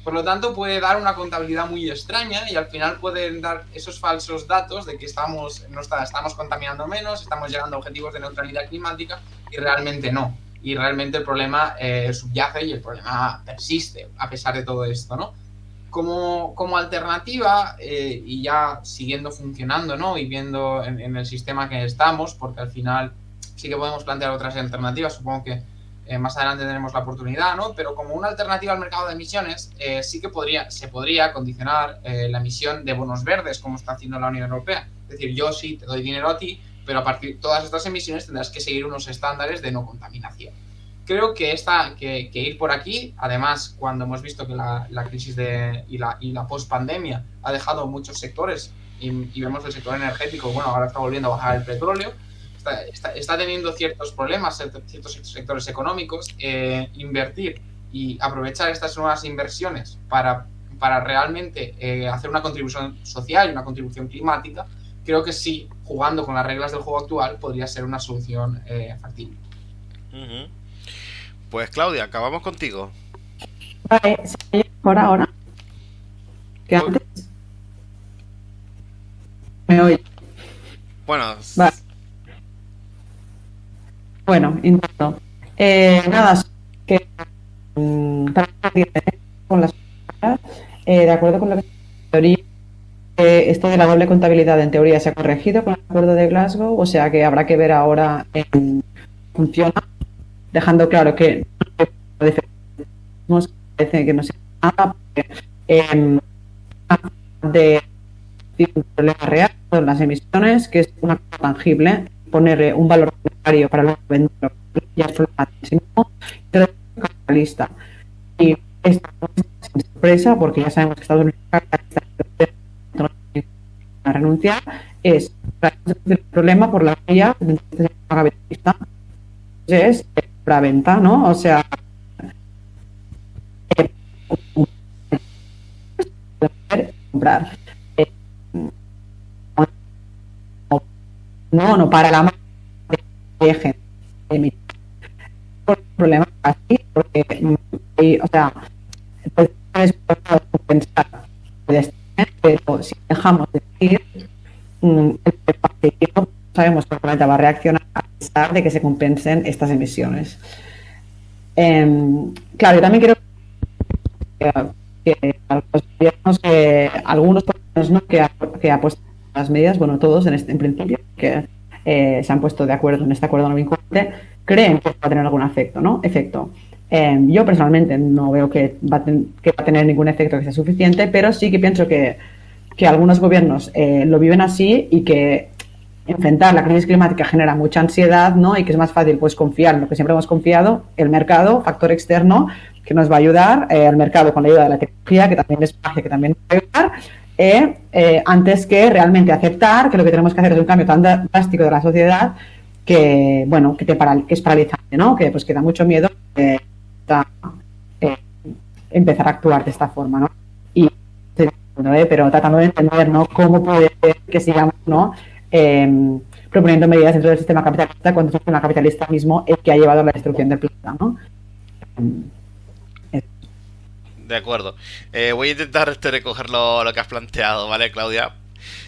Por lo tanto, puede dar una contabilidad muy extraña y al final pueden dar esos falsos datos de que estamos, no está, estamos contaminando menos, estamos llegando a objetivos de neutralidad climática y realmente no. Y realmente el problema eh, subyace y el problema persiste a pesar de todo esto, ¿no? Como, como alternativa, eh, y ya siguiendo funcionando, ¿no? Y viendo en, en el sistema que estamos, porque al final sí que podemos plantear otras alternativas, supongo que eh, más adelante tenemos la oportunidad, ¿no? Pero como una alternativa al mercado de emisiones, eh, sí que podría, se podría condicionar eh, la emisión de bonos verdes, como está haciendo la Unión Europea. Es decir, yo sí te doy dinero a ti, pero a partir de todas estas emisiones tendrás que seguir unos estándares de no contaminación. Creo que, esta, que, ir por aquí, además, cuando hemos visto que la, crisis de, y la, y la post-pandemia ha dejado muchos sectores, y, y vemos el sector energético, bueno, ahora está volviendo a bajar el petróleo, está, teniendo ciertos problemas, ciertos sectores económicos, eh, invertir y aprovechar estas nuevas inversiones para, para realmente eh, hacer una contribución social y una contribución climática, creo que sí, jugando con las reglas del juego actual, podría ser una solución eh, factible. Pues Claudia, acabamos contigo. Vale, por ahora. ¿Qué antes? Me oye. Bueno, bueno, intento. Eh, nada, que mm, con las eh, de acuerdo con lo que teoría, eh, esto de la doble contabilidad en teoría se ha corregido con el acuerdo de Glasgow, o sea que habrá que ver ahora en funciona, dejando claro que no parece que no sea nada eh, de un problema real son las emisiones, que es una cosa tangible ponerle un valor monetario para los vendedores ya es problemático, pero lista. Y esta es sorpresa, porque ya sabemos que Estados Unidos a renunciar, es el problema por la vía capitalista es la venta, ¿no? O sea, comprar no, no para la gente por problema así, porque, y, o sea, pues pensar pero si dejamos de decir, mm, el sabemos cómo el planeta va a reaccionar a pesar de que se compensen estas emisiones. Eh, claro, yo también quiero que, que los gobiernos, que algunos ¿no? que, que apuestan las medidas, bueno, todos en, este, en principio, que eh, se han puesto de acuerdo en este acuerdo no vinculante, creen que va a tener algún efecto, ¿no? Efecto. Eh, yo personalmente no veo que va, a tener ningún efecto que sea suficiente, pero sí que pienso que, que algunos gobiernos eh, lo viven así y que enfrentar la crisis climática genera mucha ansiedad, ¿no? Y que es más fácil pues confiar en lo que siempre hemos confiado, el mercado, factor externo, que nos va a ayudar, el mercado con la ayuda de la tecnología, que también es magia, que también va a ayudar, eh, eh, antes que realmente aceptar que lo que tenemos que hacer es un cambio tan drástico de la sociedad que, bueno, que, te que es paralizante, ¿no? Que pues que da mucho miedo eh, empezar a actuar de esta forma, ¿no? Y, pero tratando de entender, ¿no? Cómo puede ser que sigamos, ¿no? Em, proponiendo medidas dentro del sistema capitalista cuando es el sistema capitalista mismo el que ha llevado a la destrucción del planeta, ¿no? De acuerdo. Eh, voy a intentar este, recoger lo, que has planteado, ¿vale, Claudia?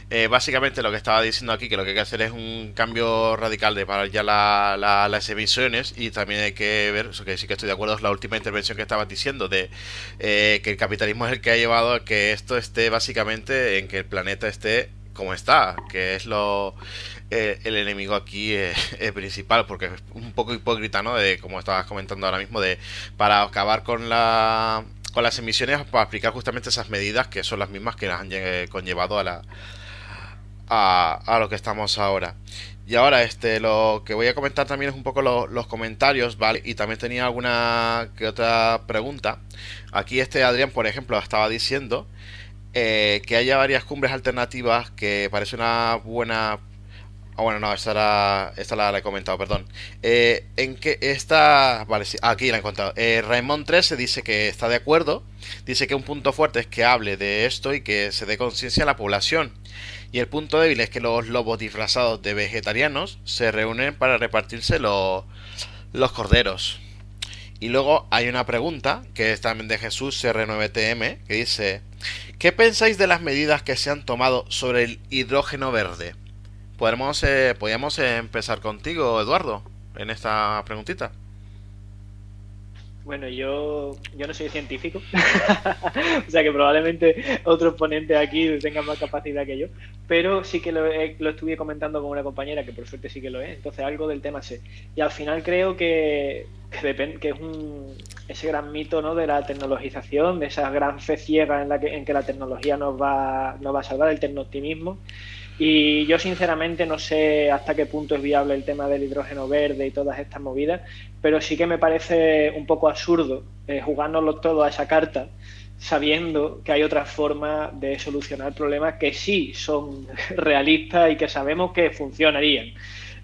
Eh, básicamente lo que estaba diciendo aquí, que lo que hay que hacer es un cambio radical de parar ya las emisiones y también hay que ver, eso que sí que estoy de acuerdo, es la última intervención que estabas diciendo, de eh, que el capitalismo es el que ha llevado a que esto esté básicamente en que el planeta esté como está, que es lo el enemigo aquí principal, porque es un poco hipócrita, ¿no? De como estabas comentando ahora mismo, de para acabar con la con las emisiones para aplicar justamente esas medidas que son las mismas que las han conllevado a la a, lo que estamos ahora. Y ahora, este, lo que voy a comentar también es un poco los comentarios, ¿vale? Y también tenía alguna que otra pregunta. Aquí este Adrián, por ejemplo, estaba diciendo eh, que haya varias cumbres alternativas que parece una buena Ah, bueno, no, esta, la, esta la, he comentado, perdón. Eh, en que esta. Vale, sí, aquí la he encontrado. Eh, Raymond 13 dice que está de acuerdo. Dice que un punto fuerte es que hable de esto y que se dé conciencia a la población. Y el punto débil es que los lobos disfrazados de vegetarianos se reúnen para repartirse los, los corderos. Y luego hay una pregunta, que es también de Jesús R9TM, que dice: ¿Qué pensáis de las medidas que se han tomado sobre el hidrógeno verde? Podemos, eh, podríamos empezar contigo, Eduardo, en esta preguntita. Bueno, yo, yo no soy científico, o sea que probablemente otros ponentes aquí tengan más capacidad que yo, pero sí que lo, lo, estuve comentando con una compañera que por suerte sí que lo es, entonces algo del tema sé. Y al final creo que, que, que es un, ese gran mito ¿no? de la tecnologización, de esa gran fe ciega en, la que, en que la tecnología nos va, nos va a salvar, el tecnooptimismo. Y yo sinceramente no sé hasta qué punto es viable el tema del hidrógeno verde y todas estas movidas, pero sí que me parece un poco absurdo eh, todo a esa carta sabiendo que hay otras formas de solucionar problemas que sí son realistas y que sabemos que funcionarían.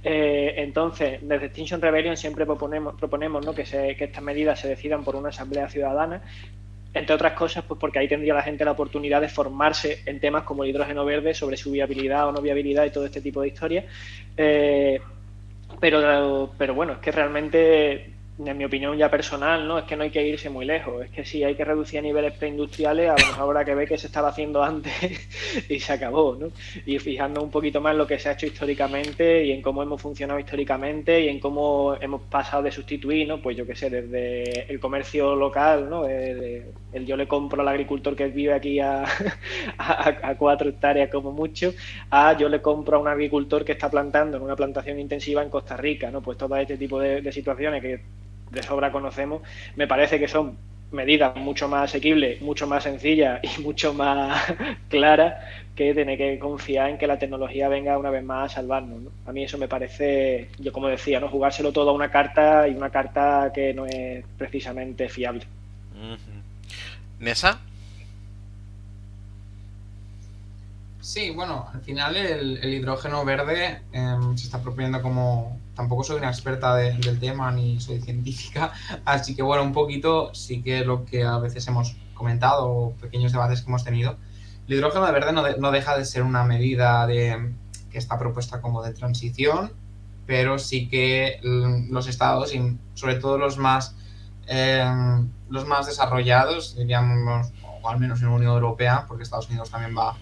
Eh, entonces, desde Extinction Rebellion siempre proponemos, proponemos ¿no? que, se, que estas medidas se decidan por una asamblea ciudadana, entre otras cosas, pues porque ahí tendría la gente la oportunidad de formarse en temas como el hidrógeno verde, sobre su viabilidad o no viabilidad y todo este tipo de historias. Eh, pero, pero bueno, es que realmente en mi opinión ya personal, ¿no? Es que no hay que irse muy lejos. Es que sí, hay que reducir niveles preindustriales, a lo mejor habrá que ver que se estaba haciendo antes y se acabó, ¿no? Y fijando un poquito más en lo que se ha hecho históricamente y en cómo hemos funcionado históricamente y en cómo hemos pasado de sustituir, ¿no? Pues yo qué sé, desde el comercio local, ¿no? El, yo le compro al agricultor que vive aquí a, a, cuatro hectáreas como mucho, a yo le compro a un agricultor que está plantando en una plantación intensiva en Costa Rica, ¿no? Pues todo este tipo de situaciones que de sobra conocemos, me parece que son medidas mucho más asequibles, mucho más sencillas y mucho más claras que tener que confiar en que la tecnología venga una vez más a salvarnos. A mí eso me parece, yo como decía, no jugárselo todo a una carta y una carta que no es precisamente fiable. ¿Nesa? Sí, bueno, al final el, hidrógeno verde em, se está proponiendo como, tampoco soy una experta del tema ni soy científica, así que bueno, un poquito sí que lo que a veces hemos comentado, pequeños debates que hemos tenido, el hidrógeno verde no, no deja de ser una medida de, que está propuesta como de transición, pero sí que los estados, y sobre todo los más, eh, los más desarrollados, diríamos, o al menos en la Unión Europea, porque Estados Unidos también va,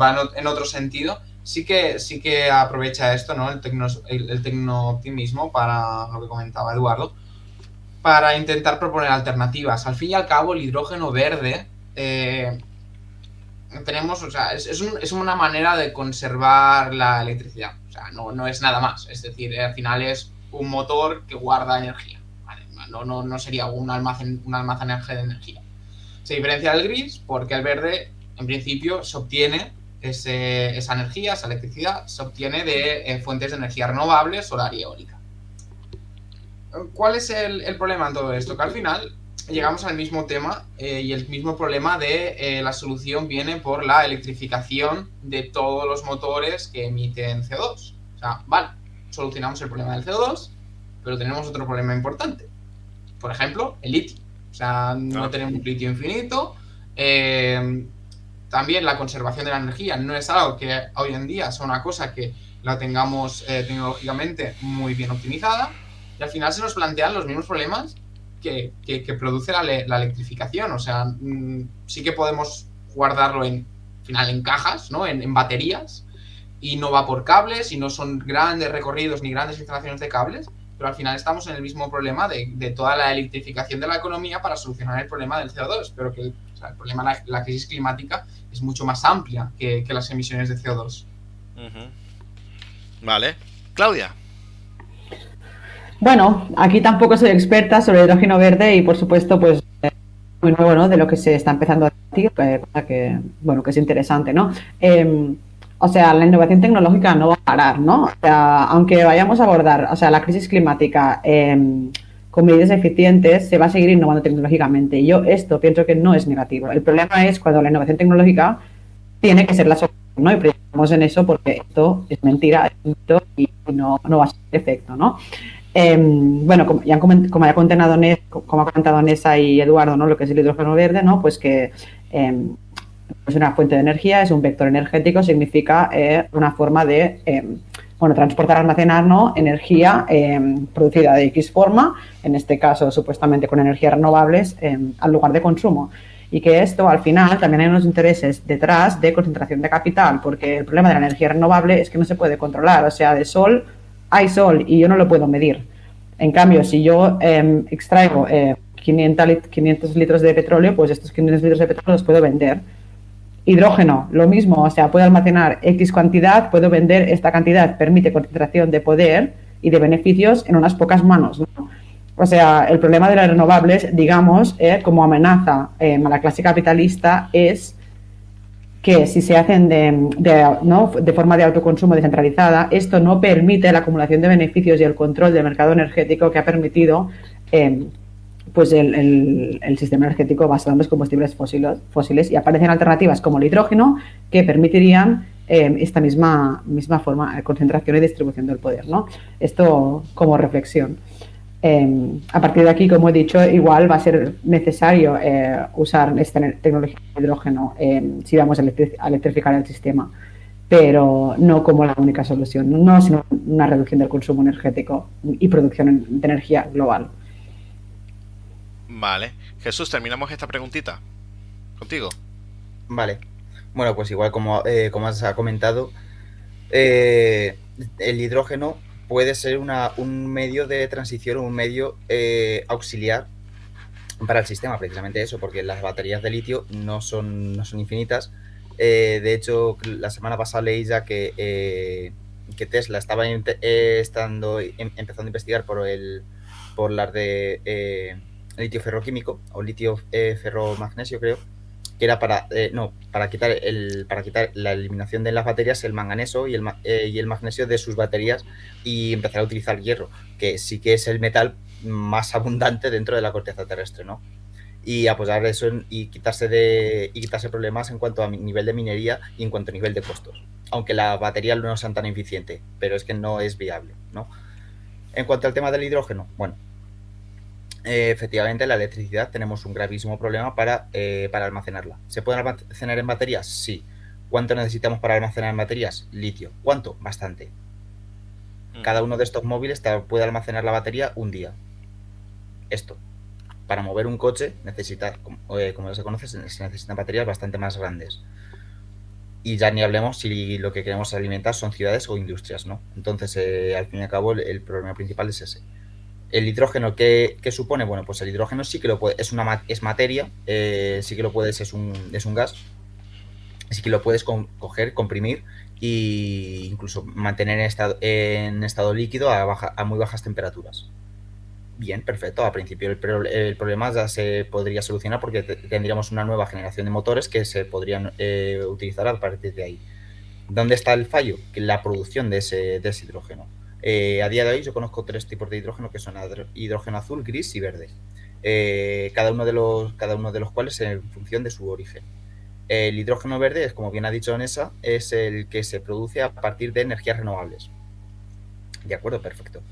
va en otro sentido, sí que, sí que aprovecha esto, ¿no? El, tecno, el, tecno-optimismo para lo que comentaba Eduardo, para intentar proponer alternativas. Al fin y al cabo, el hidrógeno verde eh, tenemos, o sea, es, es, una manera de conservar la electricidad. O sea, no, no es nada más. Es decir, al final es un motor que guarda energía. No, no, no sería un, almacén, un almacenaje de energía. Se diferencia del gris porque el verde, en principio, se obtiene esa energía, esa electricidad, se obtiene de eh, fuentes de energía renovables, solar y eólica. ¿Cuál es el, problema en todo esto? Que al final llegamos al mismo tema eh, y el mismo problema de eh, la solución viene por la electrificación de todos los motores que emiten CO2. O sea, vale, solucionamos el problema del CO2, pero tenemos otro problema importante. Por ejemplo, el litio. O sea, no tenemos litio infinito. Eh, también la conservación de la energía no es algo que hoy en día sea una cosa que la tengamos eh, tecnológicamente muy bien optimizada y al final se nos plantean los mismos problemas que, produce la, electrificación. O sea, mm, sí que podemos guardarlo en, final, en cajas, ¿no? En, baterías y no va por cables y no son grandes recorridos ni grandes instalaciones de cables, pero al final estamos en el mismo problema de, de toda la electrificación de la economía para solucionar el problema del CO2, pero que problema de la, crisis climática es mucho más amplia que, las emisiones de CO2. Vale. Claudia. Bueno, aquí tampoco soy experta sobre hidrógeno verde y por supuesto pues eh, muy nuevo, ¿no? De lo que se está empezando a decir, eh, que, bueno, que es interesante, ¿no? Em, o sea, la innovación tecnológica no va a parar, ¿no? O sea, aunque vayamos a abordar, o sea, la crisis climática em, con medidas eficientes, se va a seguir innovando tecnológicamente. Y yo esto pienso que no es negativo. El problema es cuando la innovación tecnológica tiene que ser la solución, ¿no? Y pensamos en eso porque esto es mentira, es mito y no, no va a ser efecto, ¿no? Em, bueno, como ya, como comentado como ha comentado Nessa y Eduardo, ¿no? Lo que es el hidrógeno verde, ¿no? Pues que em, es una fuente de energía, es un vector energético, significa eh, una forma de em, bueno, transportar, almacenar ¿no? energía em, producida de X forma, en este caso supuestamente con energías renovables, em, al lugar de consumo. Y que esto al final también hay unos intereses detrás de concentración de capital, porque el problema de la energía renovable es que no se puede controlar, o sea, de sol hay sol y yo no lo puedo medir. En cambio, si yo extraigo 500, eh, 500 litros de petróleo, pues estos 500 litros de petróleo los puedo vender Hidrógeno, lo mismo, o sea, puedo almacenar X cantidad, puedo vender esta cantidad, permite concentración de poder y de beneficios en unas pocas manos. O sea, el problema de las renovables, digamos, eh, como amenaza eh, a la clase capitalista es que si se hacen de, de, forma de autoconsumo descentralizada, esto no permite la acumulación de beneficios y el control del mercado energético que ha permitido eh, pues el, el, sistema energético basado en los combustibles fósiles, fósiles y aparecen alternativas como el hidrógeno que permitirían eh, esta misma, misma forma de concentración y distribución del poder. ¿no? Esto como reflexión. Eh, a partir de aquí, como he dicho, igual va a ser necesario eh, usar esta tecnología de hidrógeno si vamos a, electrificar el sistema, pero no como la única solución, no sino una reducción del consumo energético y producción de energía global. Vale. Jesús, terminamos esta preguntita. Contigo. Vale. Bueno, pues igual como, eh, como has comentado, eh, el hidrógeno puede ser una, un medio de transición, un medio eh, auxiliar para el sistema, precisamente eso, porque las baterías de litio no son, no son infinitas. de hecho, la semana pasada leí ya que, que Tesla estaba estando, em, empezando a investigar por el por las de litio ferroquímico o litio eh, ferromagnesio, creo, que era para eh, no para quitar el para quitar la eliminación de las baterías el manganeso y el, eh, y el magnesio de sus baterías y empezar a utilizar hierro que sí que es el metal más abundante dentro de la corteza terrestre no y apoyar eso y quitarse de y quitarse problemas en cuanto a nivel de minería y en cuanto a nivel de costos aunque la batería no sea tan eficiente pero es que no es viable no en cuanto al tema del hidrógeno bueno eh, efectivamente la electricidad tenemos un gravísimo problema para, eh, para almacenarla. ¿Se puede almacenar en baterías? Sí. ¿Cuánto necesitamos para almacenar en baterías? Litio. ¿Cuánto? Bastante. Mm. Cada uno de estos móviles puede almacenar la batería un día. Esto. Para mover un coche necesita, como, eh, como se conoce, se necesitan baterías bastante más grandes. Y ya ni hablemos si lo que queremos alimentar son ciudades o industrias, ¿no? Entonces, al fin y al cabo, el problema principal es ese el hidrógeno, ¿qué, supone? Bueno, pues el hidrógeno sí que lo puede, es una es materia, eh, sí que lo puedes, es un, es un gas, sí que lo puedes coger, comprimir e incluso mantener en estado, en estado líquido a, baja, a muy bajas temperaturas. Bien, perfecto. A principio el, problema ya se podría solucionar porque tendríamos una nueva generación de motores que se podrían eh, utilizar a partir de ahí. ¿Dónde está el fallo? Que la producción de ese, de ese hidrógeno. Eh, a día de hoy yo conozco tres tipos de hidrógeno que son hidrógeno azul, gris y verde. Eh, cada, uno de los, cada uno de los cuales en función de su origen. El hidrógeno verde, es como bien ha dicho Vanessa, es el que se produce a partir de energías renovables. De acuerdo, perfecto.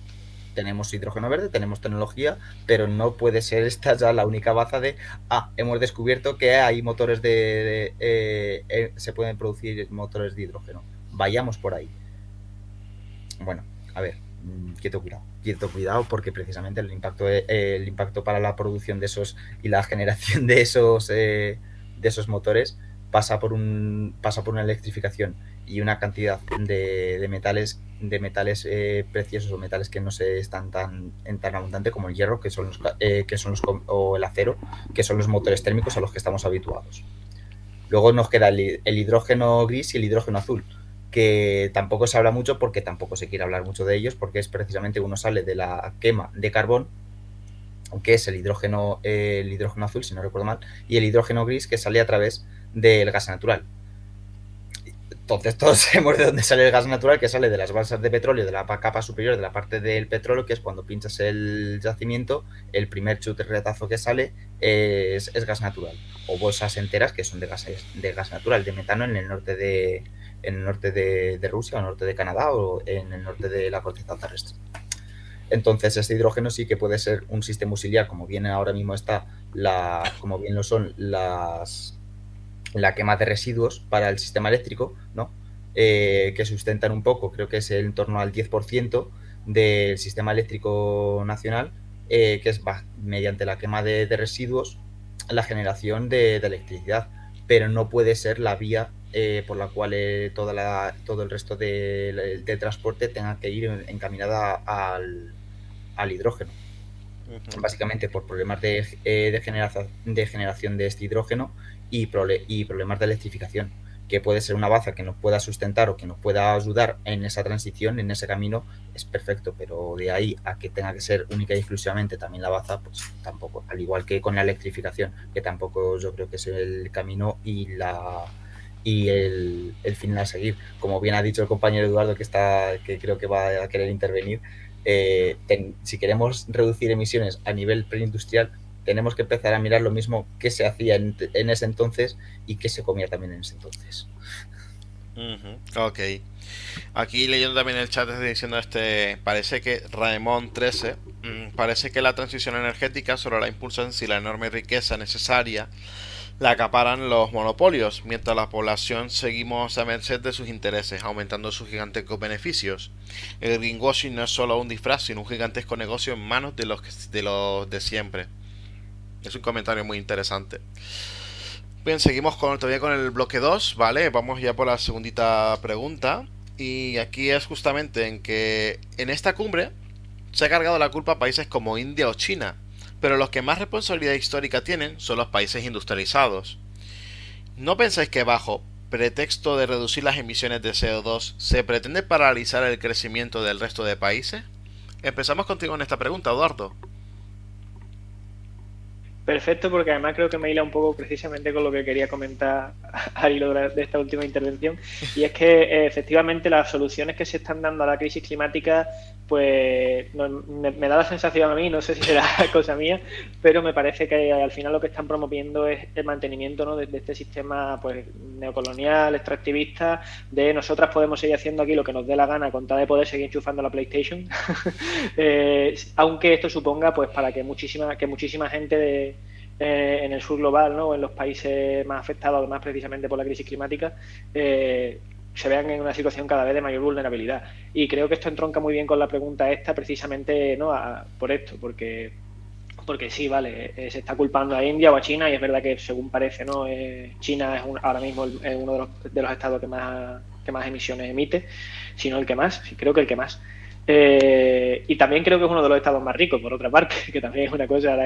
Tenemos hidrógeno verde, tenemos tecnología, pero no puede ser esta ya la única baza de, ah, hemos descubierto que hay motores de, eh, se pueden producir motores de hidrógeno. Vayamos por ahí. Bueno, a ver, mm, quieto cuidado, quieto cuidado porque precisamente el impacto, el impacto para la producción de esos y la generación de esos, eh, de esos motores pasa por, un, pasa por una electrificación y una cantidad de, metales de metales eh, preciosos o metales que no se están tan en tan abundante como el hierro que son los, eh, que son los o el acero que son los motores térmicos a los que estamos habituados. Luego nos queda el hidrógeno gris y el hidrógeno azul que tampoco se habla mucho porque tampoco se quiere hablar mucho de ellos, porque es precisamente uno sale de la quema de carbón, que es el hidrógeno, el hidrógeno azul, si no recuerdo mal, y el hidrógeno gris que sale a través del gas natural. Entonces todos sabemos de dónde sale el gas natural, que sale de las balsas de petróleo, de la capa superior, de la parte del petróleo, que es cuando pinchas el yacimiento, el primer retazo que sale es, gas natural. O bolsas enteras que son de gas, de gas natural, de metano en el norte de, en el norte de, Rusia, o el norte de Canadá, o en el norte de la corteza terrestre. Entonces, este hidrógeno sí que puede ser un sistema auxiliar, como bien ahora mismo está, como bien lo son las, la quema de residuos para el sistema eléctrico, ¿no? Eh, que sustentan un poco, creo que es en torno al 10% del sistema eléctrico nacional, eh, que es mediante la quema de, residuos la generación de, electricidad, pero no puede ser la vía eh, por la cual toda la, todo el resto de, transporte tenga que ir encaminada al, al hidrógeno. Básicamente por problemas de, de, generación, de generación de este hidrógeno y, y problemas de electrificación, que puede ser una baza que nos pueda sustentar o que nos pueda ayudar en esa transición, en ese camino, es perfecto, pero de ahí a que tenga que ser única y exclusivamente también la baza, pues tampoco, al igual que con la electrificación, que tampoco yo creo que es el camino y la y el, el final a seguir. Como bien ha dicho el compañero Eduardo, que está, que creo que va a querer intervenir, eh, si queremos reducir emisiones a nivel preindustrial, tenemos que empezar a mirar lo mismo que se hacía en, ese entonces y que se comía también en ese entonces. Ok. Aquí leyendo también el chat diciendo este, parece que Raemon 13, mm, parece que la transición energética solo la impulsan si la enorme riqueza necesaria la acaparan los monopolios, mientras la población seguimos a merced de sus intereses, aumentando sus gigantescos beneficios. El greenwashing no es solo un disfraz, sino un gigantesco negocio en manos de los de, los de siempre. Es un comentario muy interesante. Bien, seguimos con, todavía con el bloque 2, ¿vale? Vamos ya por la segundita pregunta. Y aquí es justamente en que en esta cumbre se ha cargado la culpa a países como India o China, pero los que más responsabilidad histórica tienen son los países industrializados. ¿No pensáis que bajo pretexto de reducir las emisiones de CO2 se pretende paralizar el crecimiento del resto de países? Empezamos contigo en esta pregunta, Eduardo. Perfecto, porque además creo que me hila un poco precisamente con lo que quería comentar al hilo de esta última intervención. Y es que eh, efectivamente las soluciones que se están dando a la crisis climática pues me, da la sensación a mí, no sé si será cosa mía, pero me parece que al final lo que están promoviendo es el mantenimiento ¿no? de, este sistema pues neocolonial, extractivista, de nosotras podemos seguir haciendo aquí lo que nos dé la gana con tal de poder seguir enchufando la PlayStation, eh, aunque esto suponga pues para que muchísima, que muchísima gente eh, en el sur global, ¿no? en los países más afectados, más precisamente por la crisis climática, eh, se vean en una situación cada vez de mayor vulnerabilidad. Y creo que esto entronca muy bien con la pregunta esta, precisamente no por esto, porque porque sí, vale, eh, se está culpando a India o a China y es verdad que según parece, no, eh, China es ahora mismo es uno de los, de los, estados que más que más emisiones emite, sino el que más, creo que el que más. Eh, y también creo que es uno de los estados más ricos, por otra parte, que también es una cosa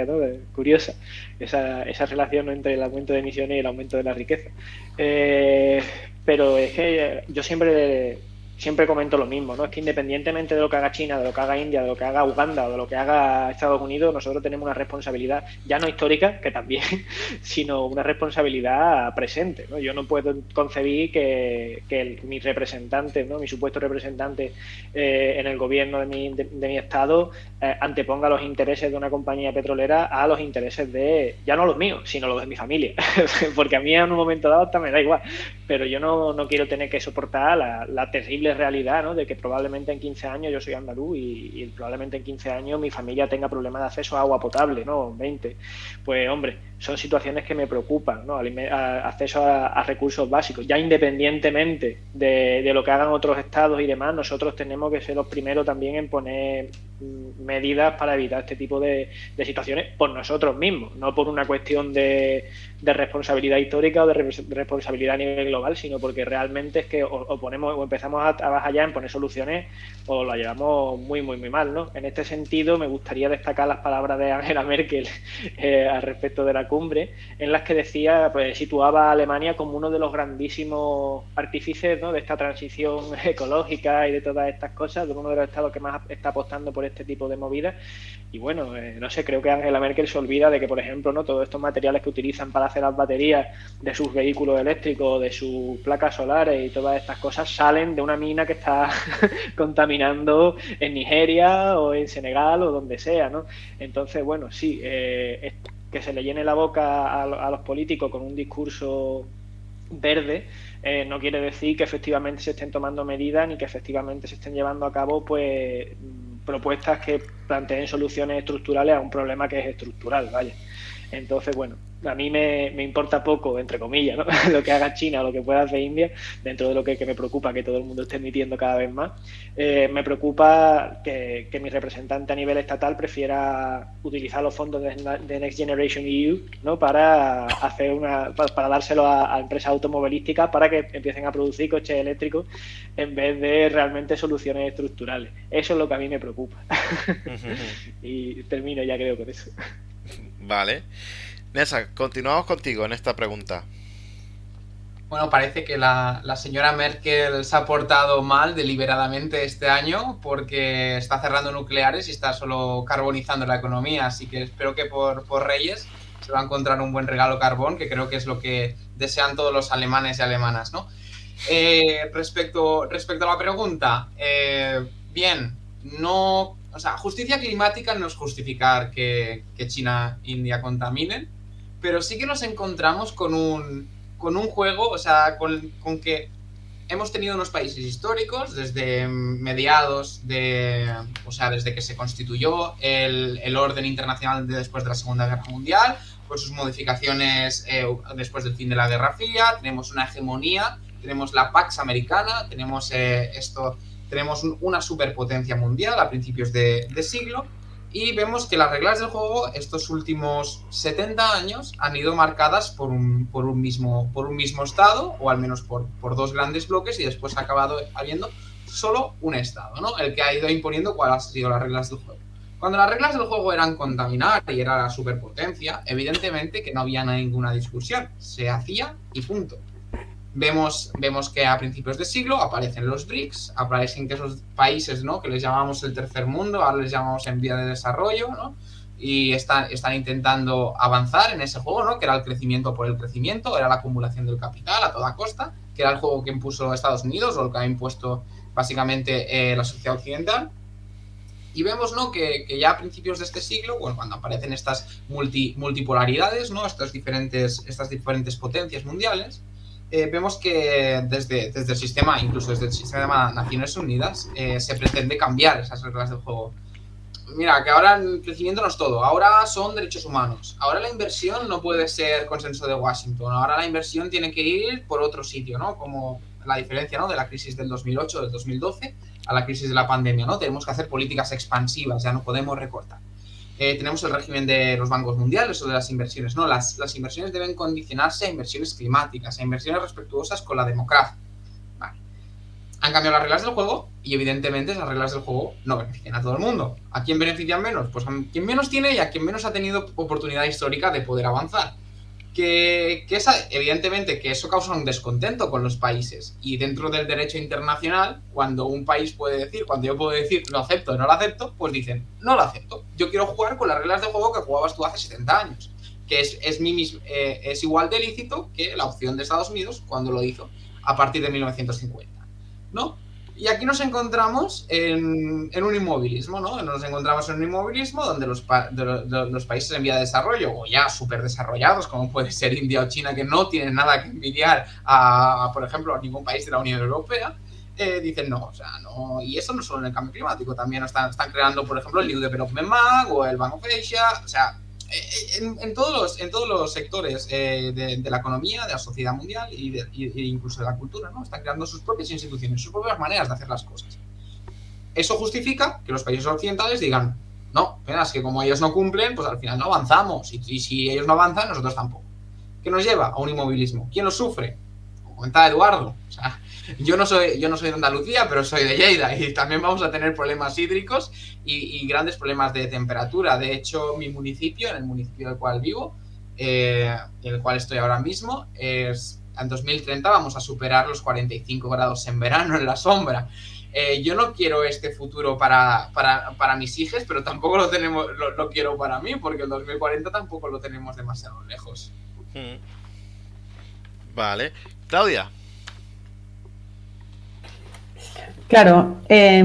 curiosa, esa, esa relación entre el aumento de emisiones y el aumento de la riqueza. Eh, pero es que yo siempre siempre comento lo mismo, ¿no? Es que independientemente de lo que haga China, de lo que haga India, de lo que haga Uganda o de lo que haga Estados Unidos, nosotros tenemos una responsabilidad, ya no histórica, que también, sino una responsabilidad presente, ¿no? Yo no puedo concebir que, que mi representante, ¿no? Mi supuesto representante eh, en el gobierno de mi, de, mi estado eh, anteponga los intereses de una compañía petrolera a los intereses de, ya no los míos, sino los de mi familia. Porque a mí en un momento dado hasta me da igual, pero yo no, no quiero tener que soportar la, terrible realidad, ¿no? De que probablemente en 15 años yo soy andaluz y, probablemente en 15 años mi familia tenga problemas de acceso a agua potable, ¿no? 20. Pues, hombre, son situaciones que me preocupan, ¿no? acceso a, recursos básicos. Ya independientemente de, lo que hagan otros estados y demás, nosotros tenemos que ser los primeros también en poner mm, medidas para evitar este tipo de, situaciones por nosotros mismos, no por una cuestión de, responsabilidad histórica o de responsabilidad a nivel global, sino porque realmente es que o, ponemos o empezamos a trabajar ya en poner soluciones o la llevamos muy, muy, muy mal, ¿no? En este sentido, me gustaría destacar las palabras de Angela Merkel eh, al respecto de la cumbre, en las que decía, pues situaba a Alemania como uno de los grandísimos artífices de esta transición ecológica y de todas estas cosas, de uno de los estados que más está apostando por, de este tipo de movidas. Y bueno, eh, no sé, creo que Angela Merkel se olvida de que, por ejemplo, no todos estos materiales que utilizan para hacer las baterías de sus vehículos eléctricos, de sus placas solares y todas estas cosas salen de una mina que está contaminando en Nigeria o en Senegal o donde sea, ¿no? Entonces, bueno, sí, eh, que se le llene la boca a, los políticos con un discurso verde eh, no quiere decir que efectivamente se estén tomando medidas ni que efectivamente se estén llevando a cabo pues propuestas que planteen soluciones estructurales a un problema que es estructural, vaya. Entonces, bueno, a mí me, me importa poco, entre comillas, ¿no? lo que haga China o lo que pueda hacer India, dentro de lo que, me preocupa que todo el mundo esté emitiendo cada vez más. Eh, me preocupa que, mi representante a nivel estatal prefiera utilizar los fondos de, Next Generation EU ¿no? para hacer una para, dárselo a, empresas automovilísticas para que empiecen a producir coches eléctricos en vez de realmente soluciones estructurales. Eso es lo que a mí me preocupa. y termino ya creo con eso. Vale. Nessa, continuamos contigo en esta pregunta. Bueno, parece que la, señora Merkel se ha portado mal deliberadamente este año porque está cerrando nucleares y está solo carbonizando la economía. Así que espero que por, Reyes se va a encontrar un buen regalo carbón, que creo que es lo que desean todos los alemanes y alemanas, ¿no? Eh, respecto, respecto a la pregunta, eh, bien, no. O sea, justicia climática no es justificar que, que China e India contaminen pero sí que nos encontramos con un, con un juego, o sea, con, con que hemos tenido unos países históricos desde mediados de, o sea, desde que se constituyó el, el orden internacional de después de la Segunda Guerra Mundial, con sus modificaciones eh, después del fin de la Guerra Fría, tenemos una hegemonía, tenemos la Pax americana, tenemos eh, esto, tenemos una superpotencia mundial a principios de, siglo y vemos que las reglas del juego estos últimos 70 años han ido marcadas por un, por un, mismo, por un mismo estado, o al menos por, por dos grandes bloques, y después ha acabado habiendo solo un estado, ¿no? El que ha ido imponiendo cuáles han sido las reglas del juego. Cuando las reglas del juego eran contaminar y era la superpotencia, evidentemente que no había ninguna discusión. Se hacía y punto. Vemos, vemos que a principios de siglo aparecen los BRICS, aparecen que esos países ¿no? que les llamamos el tercer mundo, ahora les llamamos en vía de desarrollo, ¿no? y están, están intentando avanzar en ese juego, ¿no? que era el crecimiento por el crecimiento, era la acumulación del capital a toda costa, que era el juego que impuso Estados Unidos o el que ha impuesto básicamente eh, la sociedad occidental. Y vemos ¿no? que, que, ya a principios de este siglo, bueno, cuando aparecen estas multi, multipolaridades, ¿no? estas, diferentes, estas diferentes potencias mundiales, eh, vemos que desde, desde, el sistema, incluso desde el sistema de Naciones Unidas, eh, se pretende cambiar esas reglas del juego. Mira, que ahora el crecimiento no es todo, ahora son derechos humanos, ahora la inversión no puede ser consenso de Washington, ahora la inversión tiene que ir por otro sitio, ¿no? Como la diferencia, ¿no? De la crisis del 2008, del 2012 a la crisis de la pandemia, ¿no? Tenemos que hacer políticas expansivas, ya no podemos recortar. Eh, tenemos el régimen de los bancos mundiales o de las inversiones. No, las, las, inversiones deben condicionarse a inversiones climáticas, a inversiones respetuosas con la democracia. Vale. Han cambiado las reglas del juego y evidentemente esas reglas del juego no benefician a todo el mundo. ¿A quién benefician menos? Pues a quien menos tiene y a quien menos ha tenido oportunidad histórica de poder avanzar que, evidentemente que eso causa un descontento con los países y dentro del derecho internacional cuando un país puede decir cuando yo puedo decir lo acepto o no lo acepto pues dicen no lo acepto yo quiero jugar con las reglas de juego que jugabas tú hace 70 años que es, es, mi, eh, es igual de lícito que la opción de Estados Unidos cuando lo hizo a partir de 1950 ¿no? Y aquí nos encontramos en, un inmovilismo, ¿no? Nos encontramos en un inmovilismo donde los, los países en vía de desarrollo, o ya súper desarrollados, como puede ser India o China, que no tienen nada que envidiar a, por ejemplo, a ningún país de la Unión Europea, eh, dicen no, o sea, no. Y eso no solo en el cambio climático, también están, están creando, por ejemplo, el New Development Bank o el Bank of Asia, o sea, en, todos los, en todos los sectores eh, de, la economía, de la sociedad mundial y, de, incluso de la cultura, ¿no? Están creando sus propias instituciones, sus propias maneras de hacer las cosas. Eso justifica que los países occidentales digan, no, es que como ellos no cumplen, pues al final no avanzamos. Y, si ellos no avanzan, nosotros tampoco. ¿Qué nos lleva a un inmovilismo? ¿Quién lo sufre? Como comentaba Eduardo. O sea, yo no soy, yo no soy de Andalucía, pero soy de Lleida y también vamos a tener problemas hídricos y, grandes problemas de temperatura. De hecho, mi municipio, en el municipio del cual vivo, eh, en el cual estoy ahora mismo, es, en 2030 vamos a superar los 45 grados en verano en la sombra. eh, yo no quiero este futuro para, para, para mis hijos, pero tampoco lo, tenemos, lo, quiero para mí, porque el 2040 tampoco lo tenemos demasiado lejos. Hmm. Vale. Claudia. Claro, eh,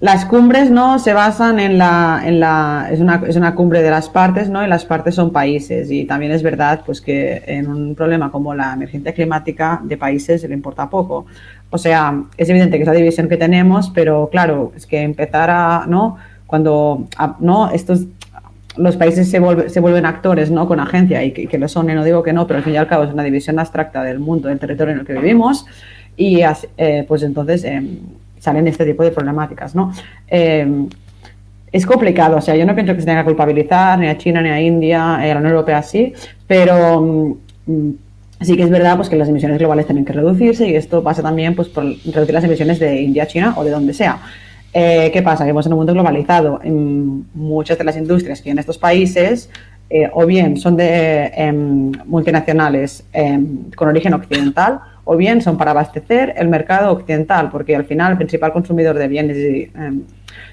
las cumbres no se basan en la, en la es, una, es una cumbre de las partes, ¿no? Y las partes son países. Y también es verdad pues que en un problema como la emergencia climática de países le importa poco. O sea, es evidente que es la división que tenemos, pero claro, es que empezar a, ¿no? Cuando, ¿no? Estos, los países se, vuelve, se vuelven actores, ¿no? Con agencia y que, que, lo son, y no digo que no, pero al fin y al cabo es una división abstracta del mundo, del territorio en el que vivimos. Y eh, pues entonces eh, salen este tipo de problemáticas, ¿no? Eh, es complicado, o sea, yo no pienso que se tenga que culpabilizar ni a China, ni a India, a la Unión Europea sí, pero mm, sí que es verdad pues, que las emisiones globales tienen que reducirse y esto pasa también pues, por reducir las emisiones de India, China o de donde sea. Eh, ¿Qué pasa? Vivimos en un mundo globalizado. Muchas de las industrias que hay en estos países eh, o bien son de eh, multinacionales con origen occidental o bien son para abastecer el mercado occidental, porque al final el principal consumidor de bienes de,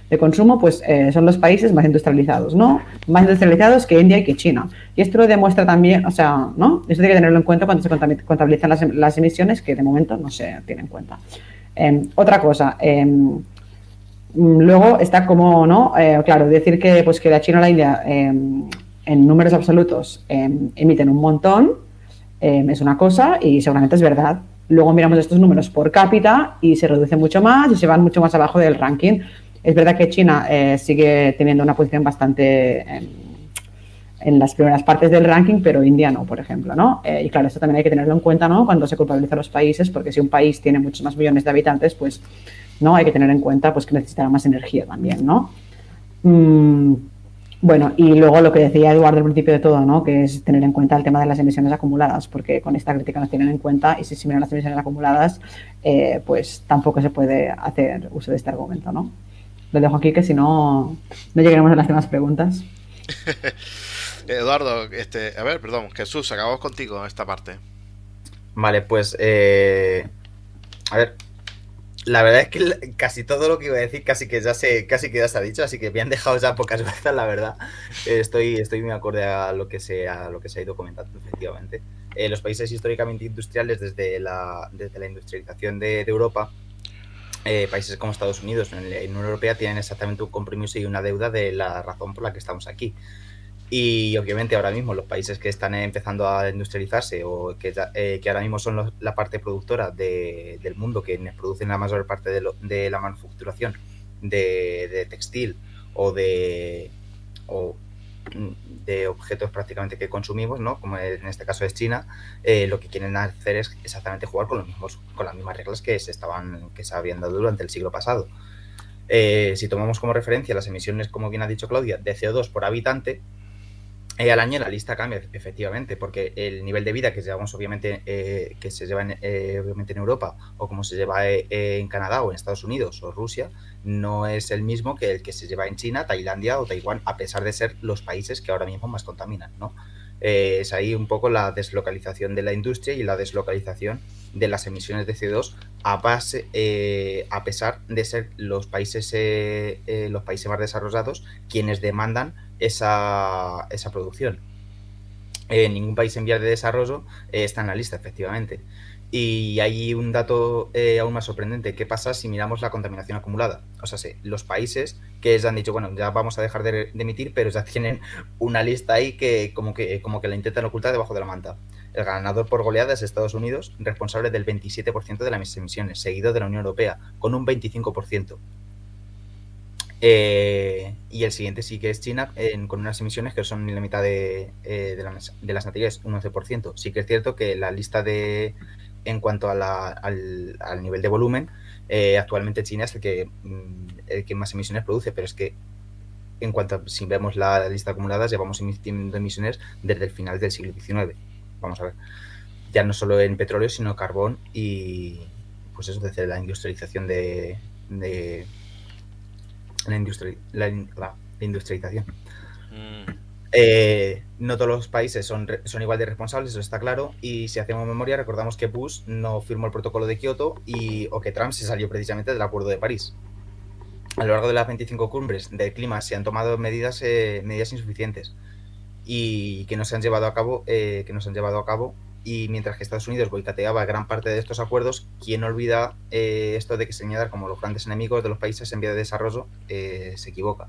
de consumo pues eh, son los países más industrializados, ¿no? Más industrializados que India y que China. Y esto lo demuestra también, o sea, ¿no? Esto hay que tenerlo en cuenta cuando se contabilizan las, las emisiones que de momento no se tienen en cuenta. Eh, otra cosa, eh, luego está como, ¿no? Eh, claro, decir que, pues, que la China o la India en números absolutos emiten un montón, eh, es una cosa y seguramente es verdad. Luego miramos estos números por cápita y se reduce mucho más y se van mucho más abajo del ranking. Es verdad que China eh, sigue teniendo una posición bastante en, en, las primeras partes del ranking, pero India no, por ejemplo, ¿no? Eh, y claro, esto también hay que tenerlo en cuenta, ¿no? Cuando se culpabiliza a los países, porque si un país tiene muchos más millones de habitantes, pues no hay que tener en cuenta pues que necesitará más energía también, ¿no? Mm, bueno, y luego lo que decía Eduardo al principio de todo, ¿no? que es tener en cuenta el tema de las emisiones acumuladas, porque con esta crítica nos tienen en cuenta y si se miran las emisiones acumuladas, eh, pues tampoco se puede hacer uso de este argumento. ¿no? Lo dejo aquí que si no, no llegaremos a las demás preguntas. Eduardo, este, a ver, perdón, Jesús, acabamos contigo esta parte. Vale, pues, eh, a ver, la verdad es que casi todo lo que iba a decir casi que ya se, casi que ya se ha dicho, así que me han dejado ya pocas veces, la verdad. Estoy, estoy muy acorde a lo que se, a lo que se ha ido comentando, efectivamente. Eh, los países históricamente industriales, desde la, desde la industrialización de, de Europa, eh, países como Estados Unidos, en la Unión Europea, tienen exactamente un compromiso y una deuda de la razón por la que estamos aquí. Y obviamente ahora mismo los países que están empezando a industrializarse o que, eh, que ahora mismo son la parte productora de, del mundo, que producen la mayor parte de, la manufacturación de, textil o de, o de objetos prácticamente que consumimos, ¿no? como en este caso es China, eh, lo que quieren hacer es exactamente jugar con, los mismos, con las mismas reglas que se, estaban, que se habían dado durante el siglo pasado. Eh, si tomamos como referencia las emisiones, como bien ha dicho Claudia, de CO2 por habitante, eh, al año la lista cambia, efectivamente, porque el nivel de vida que llevamos, obviamente, eh, que se lleva en, eh, obviamente en Europa, o como se lleva eh, en Canadá, o en Estados Unidos, o Rusia, no es el mismo que el que se lleva en China, Tailandia o Taiwán, a pesar de ser los países que ahora mismo más contaminan, ¿no? es ahí un poco la deslocalización de la industria y la deslocalización de las emisiones de CO2 a base, a pesar de ser los países, los países más desarrollados quienes demandan esa, esa producción. Eh, ningún país en vías de desarrollo eh, está en la lista, efectivamente. Y hay un dato eh, aún más sorprendente. ¿Qué pasa si miramos la contaminación acumulada? O sea, los países que ya han dicho, bueno, ya vamos a dejar de, de, emitir, pero ya tienen una lista ahí que como, que como que la intentan ocultar debajo de la manta. El ganador por goleada es Estados Unidos, responsable del 27% de las emisiones, seguido de la Unión Europea, con un 25%. Eh, y el siguiente sí que es China, en, con unas emisiones que son la mitad de, eh, de, la, de las nativas, un 11%. Sí que es cierto que la lista de, en cuanto a la, al, al, nivel de volumen, eh, actualmente China es el que, mm, el que más emisiones produce, pero es que en cuanto a, si vemos la lista acumulada, llevamos emitiendo emisiones desde el final del siglo XIX. Vamos a ver. Ya no solo en petróleo, sino carbón y, pues eso, desde la industrialización de la, industri la, la, la industrialización. Mm. Eh, no todos los países son, son igual de responsables, eso está claro. Y si hacemos memoria, recordamos que Bush no firmó el protocolo de Kioto y, o que Trump se salió precisamente del Acuerdo de París. A lo largo de las 25 cumbres del clima se han tomado medidas, eh, medidas insuficientes y que no se han llevado a cabo, eh, que no se han llevado a cabo. Y mientras que Estados Unidos boicoteaba gran parte de estos acuerdos, ¿quién olvida eh, esto de que señalar como los grandes enemigos de los países en vía de desarrollo? se equivoca.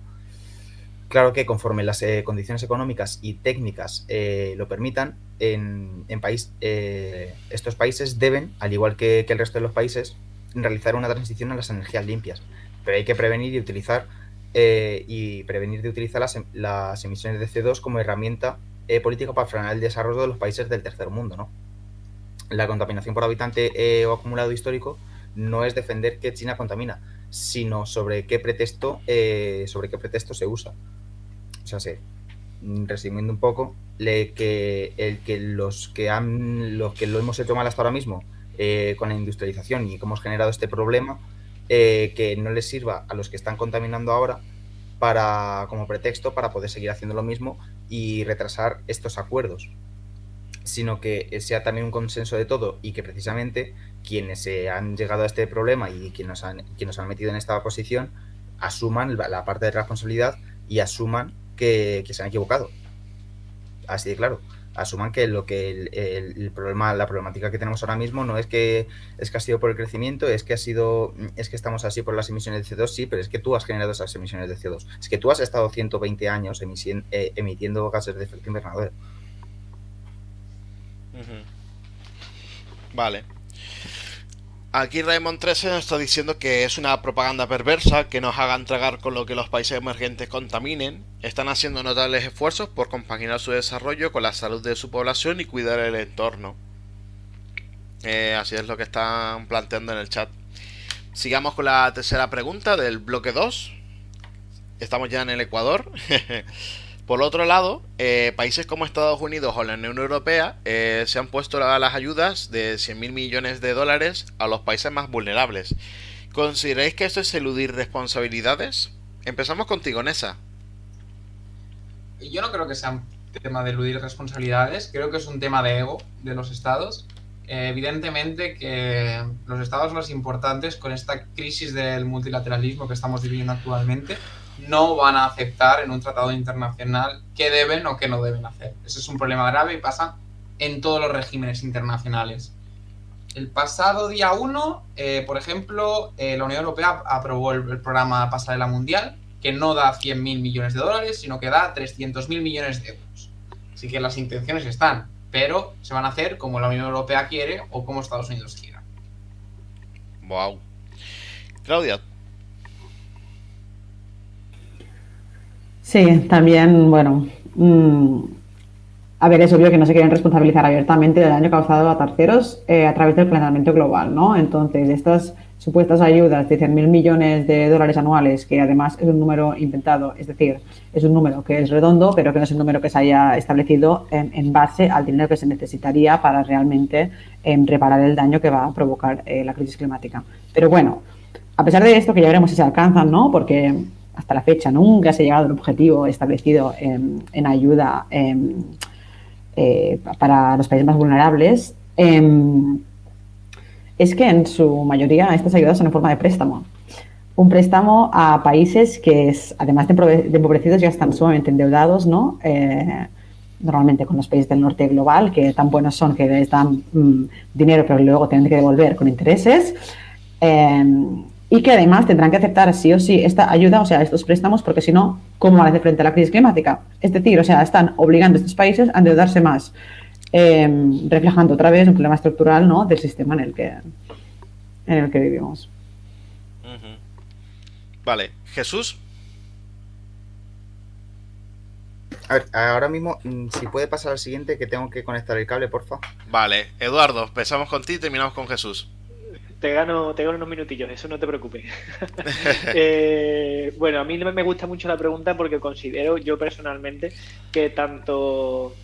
Claro que conforme las eh, condiciones económicas y técnicas eh, lo permitan, en, país, eh, estos países deben, al igual que, el resto de los países, realizar una transición a las energías limpias. Pero hay que prevenir y utilizar y prevenir de utilizar las, em, las, emisiones de CO2 como herramienta política para frenar el desarrollo de los países del tercer mundo. ¿no? La contaminación por habitante o acumulado histórico no es defender que China contamina, sino sobre qué pretexto, sobre qué pretexto se usa o sea, sí, resumiendo un poco, que, el que los que han los que lo hemos hecho mal hasta ahora mismo eh, con la industrialización y cómo hemos generado este problema, eh, que no les sirva a los que están contaminando ahora para como pretexto para poder seguir haciendo lo mismo y retrasar estos acuerdos sino que sea también un consenso de todo y que precisamente quienes se han llegado a este problema y quienes nos han, quienes nos han metido en esta posición asuman la parte de responsabilidad y asuman que, se han equivocado. Así de claro. Asuman que lo que el, problema, la problemática que tenemos ahora mismo no es que es que ha sido por el crecimiento, es que ha sido, es que estamos así por las emisiones de CO2, sí, pero es que tú has generado esas emisiones de CO2. Es que tú has estado 120 años eh, emitiendo gases de efecto invernadero. Vale. Aquí Raymond 13 nos está diciendo que es una propaganda perversa, que nos hagan tragar con lo que los países emergentes contaminen. Están haciendo notables esfuerzos por compaginar su desarrollo con la salud de su población y cuidar el entorno. Eh, así es lo que están planteando en el chat. Sigamos con la tercera pregunta del bloque 2. Estamos ya en el Ecuador. Por otro lado, eh, países como Estados Unidos o la Unión Europea eh, se han puesto las ayudas de 100.000 millones de dólares a los países más vulnerables. ¿Consideráis que esto es eludir responsabilidades? Empezamos contigo, Nessa. Yo no creo que sea un tema de eludir responsabilidades, creo que es un tema de ego de los estados. Eh, evidentemente que los estados más importantes con esta crisis del multilateralismo que estamos viviendo actualmente no van a aceptar en un tratado internacional qué deben o qué no deben hacer. Ese es un problema grave y pasa en todos los regímenes internacionales. El pasado día 1, eh, por ejemplo, eh, la Unión Europea aprobó el, programa Pasarela Mundial, que no da 100.000 millones de dólares, sino que da 300.000 millones de euros. Así que las intenciones están, pero se van a hacer como la Unión Europea quiere o como Estados Unidos quiera. Wow. Claudia, Sí, también, bueno, mm, a ver, es obvio que no se quieren responsabilizar abiertamente del daño causado a terceros eh, a través del planeamiento global, ¿no? Entonces, estas supuestas ayudas de 100.000 millones de dólares anuales, que además es un número inventado, es decir, es un número que es redondo, pero que no es un número que se haya establecido en, base al dinero que se necesitaría para realmente em, reparar el daño que va a provocar eh, la crisis climática. Pero bueno, a pesar de esto, que ya veremos si se alcanzan, ¿no? Porque hasta la fecha nunca se ha llegado al objetivo establecido en, ayuda em, eh, para los países más vulnerables, em, es que en su mayoría estas ayudas son en forma de préstamo. Un préstamo a países que, además de, empobrecidos, ya están sumamente endeudados, ¿no? Eh, normalmente con los países del norte global, que tan buenos son que les dan mm, dinero, pero luego tienen que devolver con intereses. Em, y que además tendrán que aceptar sí o sí esta ayuda, o sea, estos préstamos, porque si no, ¿cómo van a hacer frente a la crisis climática? Es decir, o sea, están obligando a estos países a endeudarse más, em, reflejando otra vez un problema estructural ¿no? del sistema en el que, en el que vivimos. Vale, Jesús. A ver, ahora mismo, mm, si puede pasar al siguiente, que tengo que conectar el cable, por favor. Vale, Eduardo, empezamos con ti y terminamos con Jesús te gano, te gano unos minutillos, eso no te preocupes. Eh, bueno, a mí me gusta mucho la pregunta porque considero yo personalmente que tanto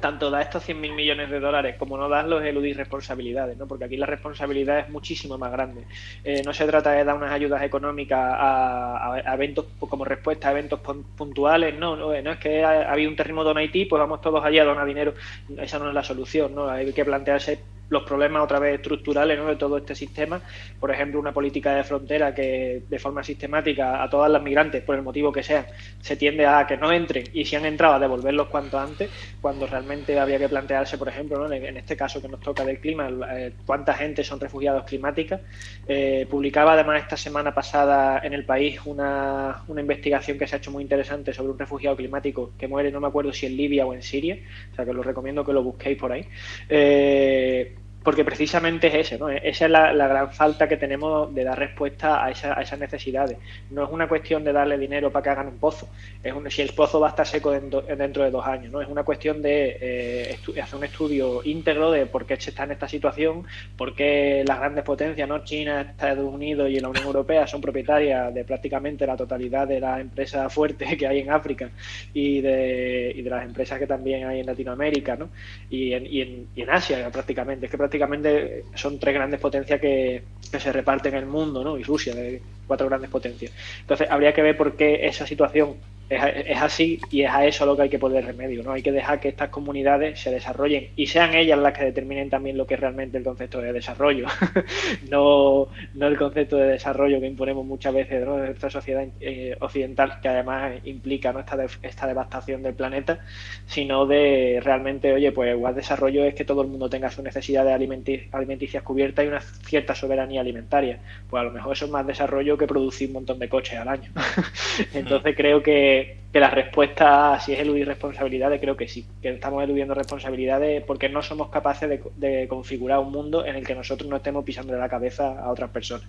tanto da estos 100.000 millones de dólares como no darlos es eludir responsabilidades, ¿no? porque aquí la responsabilidad es muchísimo más grande. Eh, no se trata de dar unas ayudas económicas a, eventos como respuesta a eventos puntuales, no, no, no es que ha, habido un terremoto en Haití, pues vamos todos allá a donar dinero, esa no es la solución, ¿no? hay que plantearse los problemas otra vez estructurales de todo este sistema. Por ejemplo, una política de frontera que de forma sistemática a todas las migrantes, por el motivo que sea, se tiende a que no entren y si han entrado a devolverlos cuanto antes, cuando realmente había que plantearse, por ejemplo, en este caso que nos toca del clima, eh, cuánta gente son refugiados climáticos. Eh, publicaba además esta semana pasada en el país una, una investigación que se ha hecho muy interesante sobre un refugiado climático que muere, no me acuerdo si en Libia o en Siria, o sea que os recomiendo que lo busquéis por ahí. Eh, porque precisamente es ese, ¿no? Esa es la, gran falta que tenemos de dar respuesta a, esas necesidades. No es una cuestión de darle dinero para que hagan un pozo, es si el pozo va a estar seco dentro, de dos años, ¿no? Es una cuestión de eh, hacer un estudio íntegro de por qué se está en esta situación, por qué las grandes potencias, ¿no? China, Estados Unidos y la Unión Europea son propietarias de prácticamente la totalidad de las empresas fuertes que hay en África y de, las empresas que también hay en Latinoamérica, ¿no? Y en, y en, y en Asia prácticamente prácticamente son tres grandes potencias que, que se reparten el mundo, ¿no? Y Rusia, de cuatro grandes potencias. Entonces, habría que ver por qué esa situación es, así y es a eso lo que hay que poner remedio. ¿no? Hay que dejar que estas comunidades se desarrollen y sean ellas las que determinen también lo que es realmente el concepto de desarrollo, no, no el concepto de desarrollo que imponemos muchas veces en nuestra sociedad eh, occidental, que además implica ¿no? esta, esta devastación del planeta, sino de realmente, oye, pues igual desarrollo es que todo el mundo tenga su necesidad de alimenticias cubiertas y una cierta soberanía alimentaria. Pues a lo mejor eso es más desarrollo que producir un montón de coches al año. Entonces creo que que, la respuesta, si es eludir responsabilidades, creo que sí, que estamos eludiendo responsabilidades porque no somos capaces de, configurar un mundo en el que nosotros no estemos pisando la cabeza a otras personas.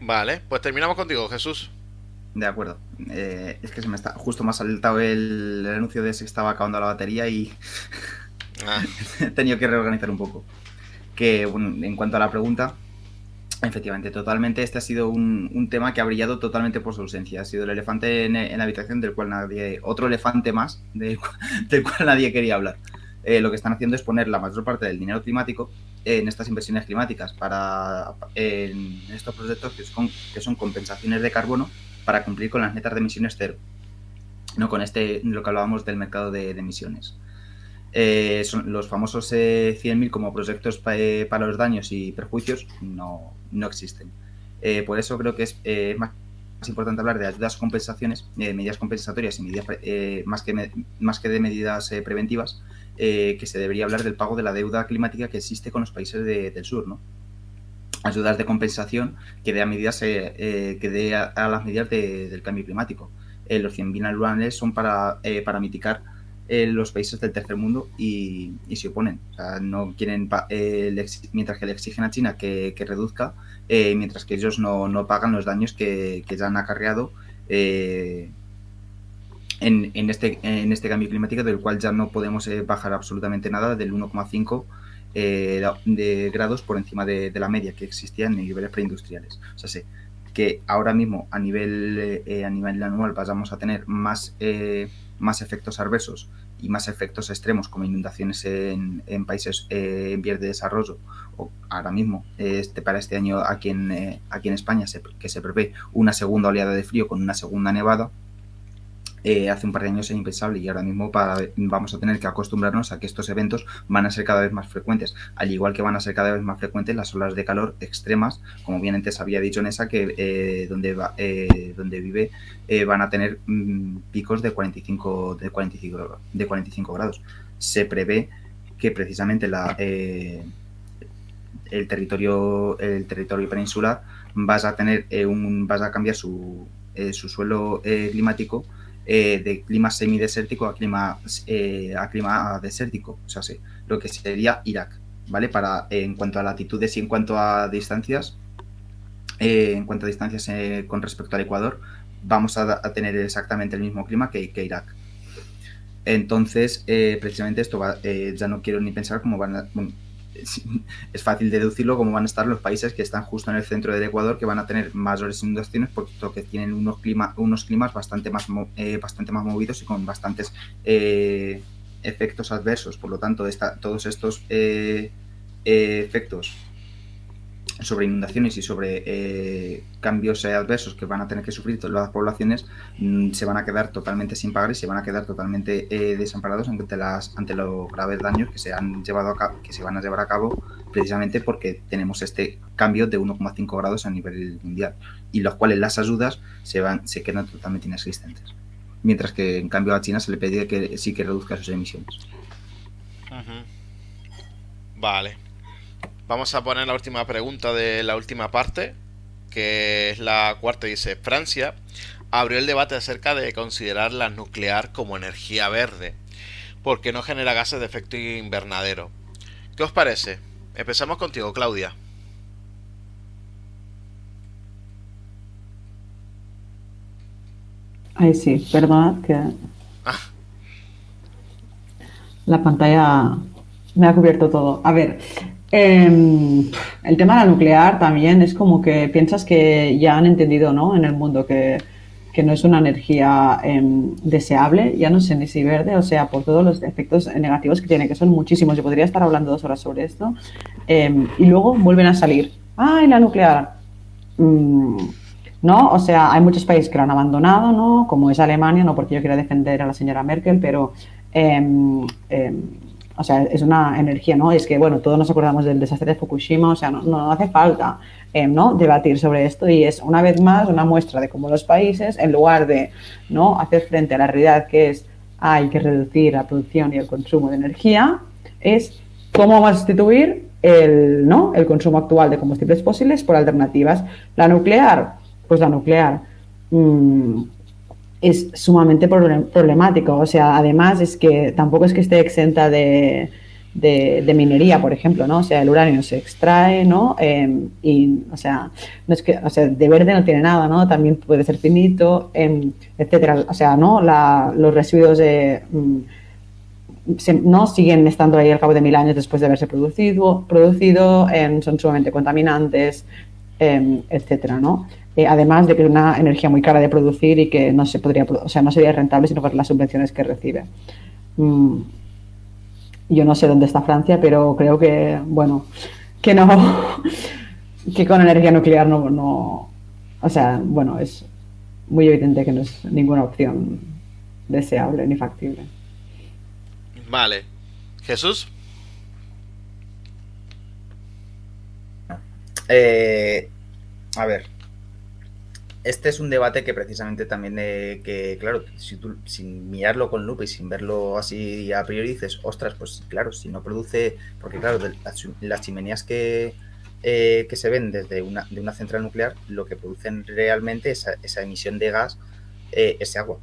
Vale, pues terminamos contigo, Jesús. De acuerdo. Eh, es que se me está. Justo me ha saltado el, anuncio de que estaba acabando la batería y. Ah. he tenido que reorganizar un poco. Que, bueno, en cuanto a la pregunta, Efectivamente, totalmente. Este ha sido un, tema que ha brillado totalmente por su ausencia. Ha sido el elefante en, la habitación del cual nadie, otro elefante más del cual nadie quería hablar. Eh, lo que están haciendo es poner la mayor parte del dinero climático en estas inversiones climáticas para en estos proyectos que son, que son compensaciones de carbono para cumplir con las metas de emisiones cero. No con este lo que hablábamos del mercado de emisiones. Eh, son los famosos 100.000 eh, como proyectos eh, para los daños y perjuicios no, no existen. por eso creo que es más, importante hablar de ayudas compensaciones, medidas compensatorias y medidas más, que, más que de medidas preventivas, que se debería hablar del pago de la deuda climática que existe con los países del sur, ¿no? Ayudas de compensación que dé a medidas que dé a, las medidas del cambio climático. los 100.000 anuales son para, para mitigar los países del tercer mundo y, se oponen. O sea, no quieren, eh, mientras que le exigen a China que, reduzca, eh, mientras que ellos no, pagan los daños que, ya han acarreado eh, en, este, en este cambio climático, del cual ya no podemos bajar absolutamente nada del 1,5 de grados por encima de, la media que existía en niveles preindustriales. O sea, sé que ahora mismo a nivel, a nivel anual vamos a tener más más efectos adversos y más efectos extremos como inundaciones en, países eh, en vías de desarrollo o ahora mismo este para este año aquí en eh, aquí en España que se prevé una segunda oleada de frío con una segunda nevada eh, hace un par de años era impensable y ahora mismo vamos a tener que acostumbrarnos a que estos eventos van a ser cada vez más frecuentes, al igual que van a ser cada vez más frecuentes las olas de calor extremas, como bien antes había dicho Nessa, que eh, donde, va, eh, donde vive van a tener mm, picos de 45, de, 45, de 45 grados. Se prevé que precisamente la, el, territorio, el territorio peninsular vas a tener un, vas a cambiar su, su suelo climático eh, de clima semidesértico a clima, eh, a clima desértico, o sea, sí, lo que sería Irak, ¿vale? Para, en cuanto a latitudes y en cuanto a distancias, eh, en cuanto a distancias con respecto al Ecuador, vamos a, tener exactamente el mismo clima que, Irak. Entonces, precisamente esto ya no quiero ni pensar cómo van a, es fácil deducirlo cómo van a estar los países que están justo en el centro del Ecuador, que van a tener mayores inundaciones, porque tienen unos, clima, unos climas bastante más, eh, bastante más movidos y con bastantes eh, efectos adversos. Por lo tanto, todos estos eh, efectos sobre inundaciones y sobre eh, cambios adversos que van a tener que sufrir todas las poblaciones mm, se van a quedar totalmente sin pagar y se van a quedar totalmente eh, desamparados ante las ante los graves daños que se han llevado a cabo, que se van a llevar a cabo precisamente porque tenemos este cambio de 1,5 grados a nivel mundial y los cuales las ayudas se van se quedan totalmente inexistentes. Mientras que en cambio a China se le pide que sí que reduzca sus emisiones. Vale Vamos a poner la última pregunta de la última parte, que es la cuarta. Dice, Francia abrió el debate acerca de considerar la nuclear como energía verde, porque no genera gases de efecto invernadero. ¿Qué os parece? Empezamos contigo, Claudia. Ay, sí, perdona que... Ah. La pantalla me ha cubierto todo. A ver, Em, el tema de la nuclear también es como que piensas que ya han entendido ¿no? en el mundo que, no es una energía em, deseable, ya no sé ni si verde, o sea, por todos los efectos negativos que tiene, que son muchísimos. Yo podría estar hablando dos horas sobre esto. Em, y luego vuelven a salir. ¡Ay, la nuclear! Mm, ¿no? O sea, hay muchos países que lo han abandonado, ¿no? Como es Alemania, no porque yo quiera defender a la señora Merkel, pero o sea, es una energía, ¿no? Es que, bueno, todos nos acordamos del desastre de Fukushima, o sea, no, hace falta, eh, ¿no? Debatir sobre esto y es, una vez más, una muestra de cómo los países, en lugar de, ¿no? Hacer frente a la realidad que es hay que reducir la producción y el consumo de energía, es cómo vamos a sustituir el, ¿no? el consumo actual de combustibles fósiles por alternativas. La nuclear, pues la nuclear. Mmm, es sumamente problemático. O sea, además es que tampoco es que esté exenta de, de, minería, por ejemplo, ¿no? O sea, el uranio se extrae, ¿no? Em, y, o sea, no es que, o sea, de verde no tiene nada, ¿no? También puede ser finito, em, etcétera. O sea, ¿no? La, los residuos mm, no siguen estando ahí al cabo de mil años después de haberse producido, producido em, son sumamente contaminantes, etcétera, ¿no? Eh, además de que es una energía muy cara de producir y que no se podría, o sea, no sería rentable sino por las subvenciones que recibe. Mm, yo no sé dónde está Francia, pero creo que, bueno, que no, que con energía nuclear no, no, o sea, bueno, es muy evidente que no es ninguna opción deseable ni factible. Vale. Jesús. Eh, a ver, este es un debate que precisamente también, eh, que claro, si tú, sin mirarlo con lupa y sin verlo así a priori dices, ostras, pues claro, si no produce, porque claro, las, chimeneas que, eh, que se ven desde una, de una central nuclear, lo que producen realmente esa, esa emisión de gas eh, es agua,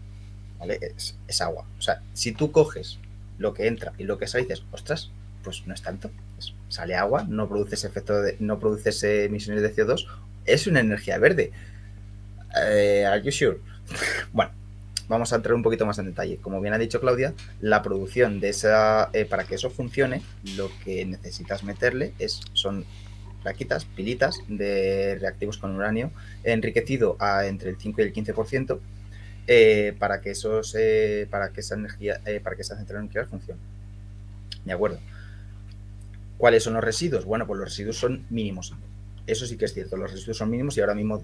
¿vale? Es, agua. O sea, si tú coges lo que entra y lo que sale dices, ostras, pues no es tanto. sale agua, no produces efecto de, no produces emisiones de CO2, es una energía verde eh, ¿Are bueno, vamos a entrar un poquito más en detalle. Como bien ha dicho Claudia, la producción de esa, eh, para que eso funcione, lo que necesitas meterle es, son plaquitas, pilitas de reactivos con uranio enriquecido a entre el 5 y el 15% eh, para que esos, eh, para que esa energía, para que esa central nuclear funcione. De acuerdo. ¿Cuáles son los residuos? Bueno, pues los residuos son mínimos. Eso sí que es cierto, los residuos son mínimos y ahora mismo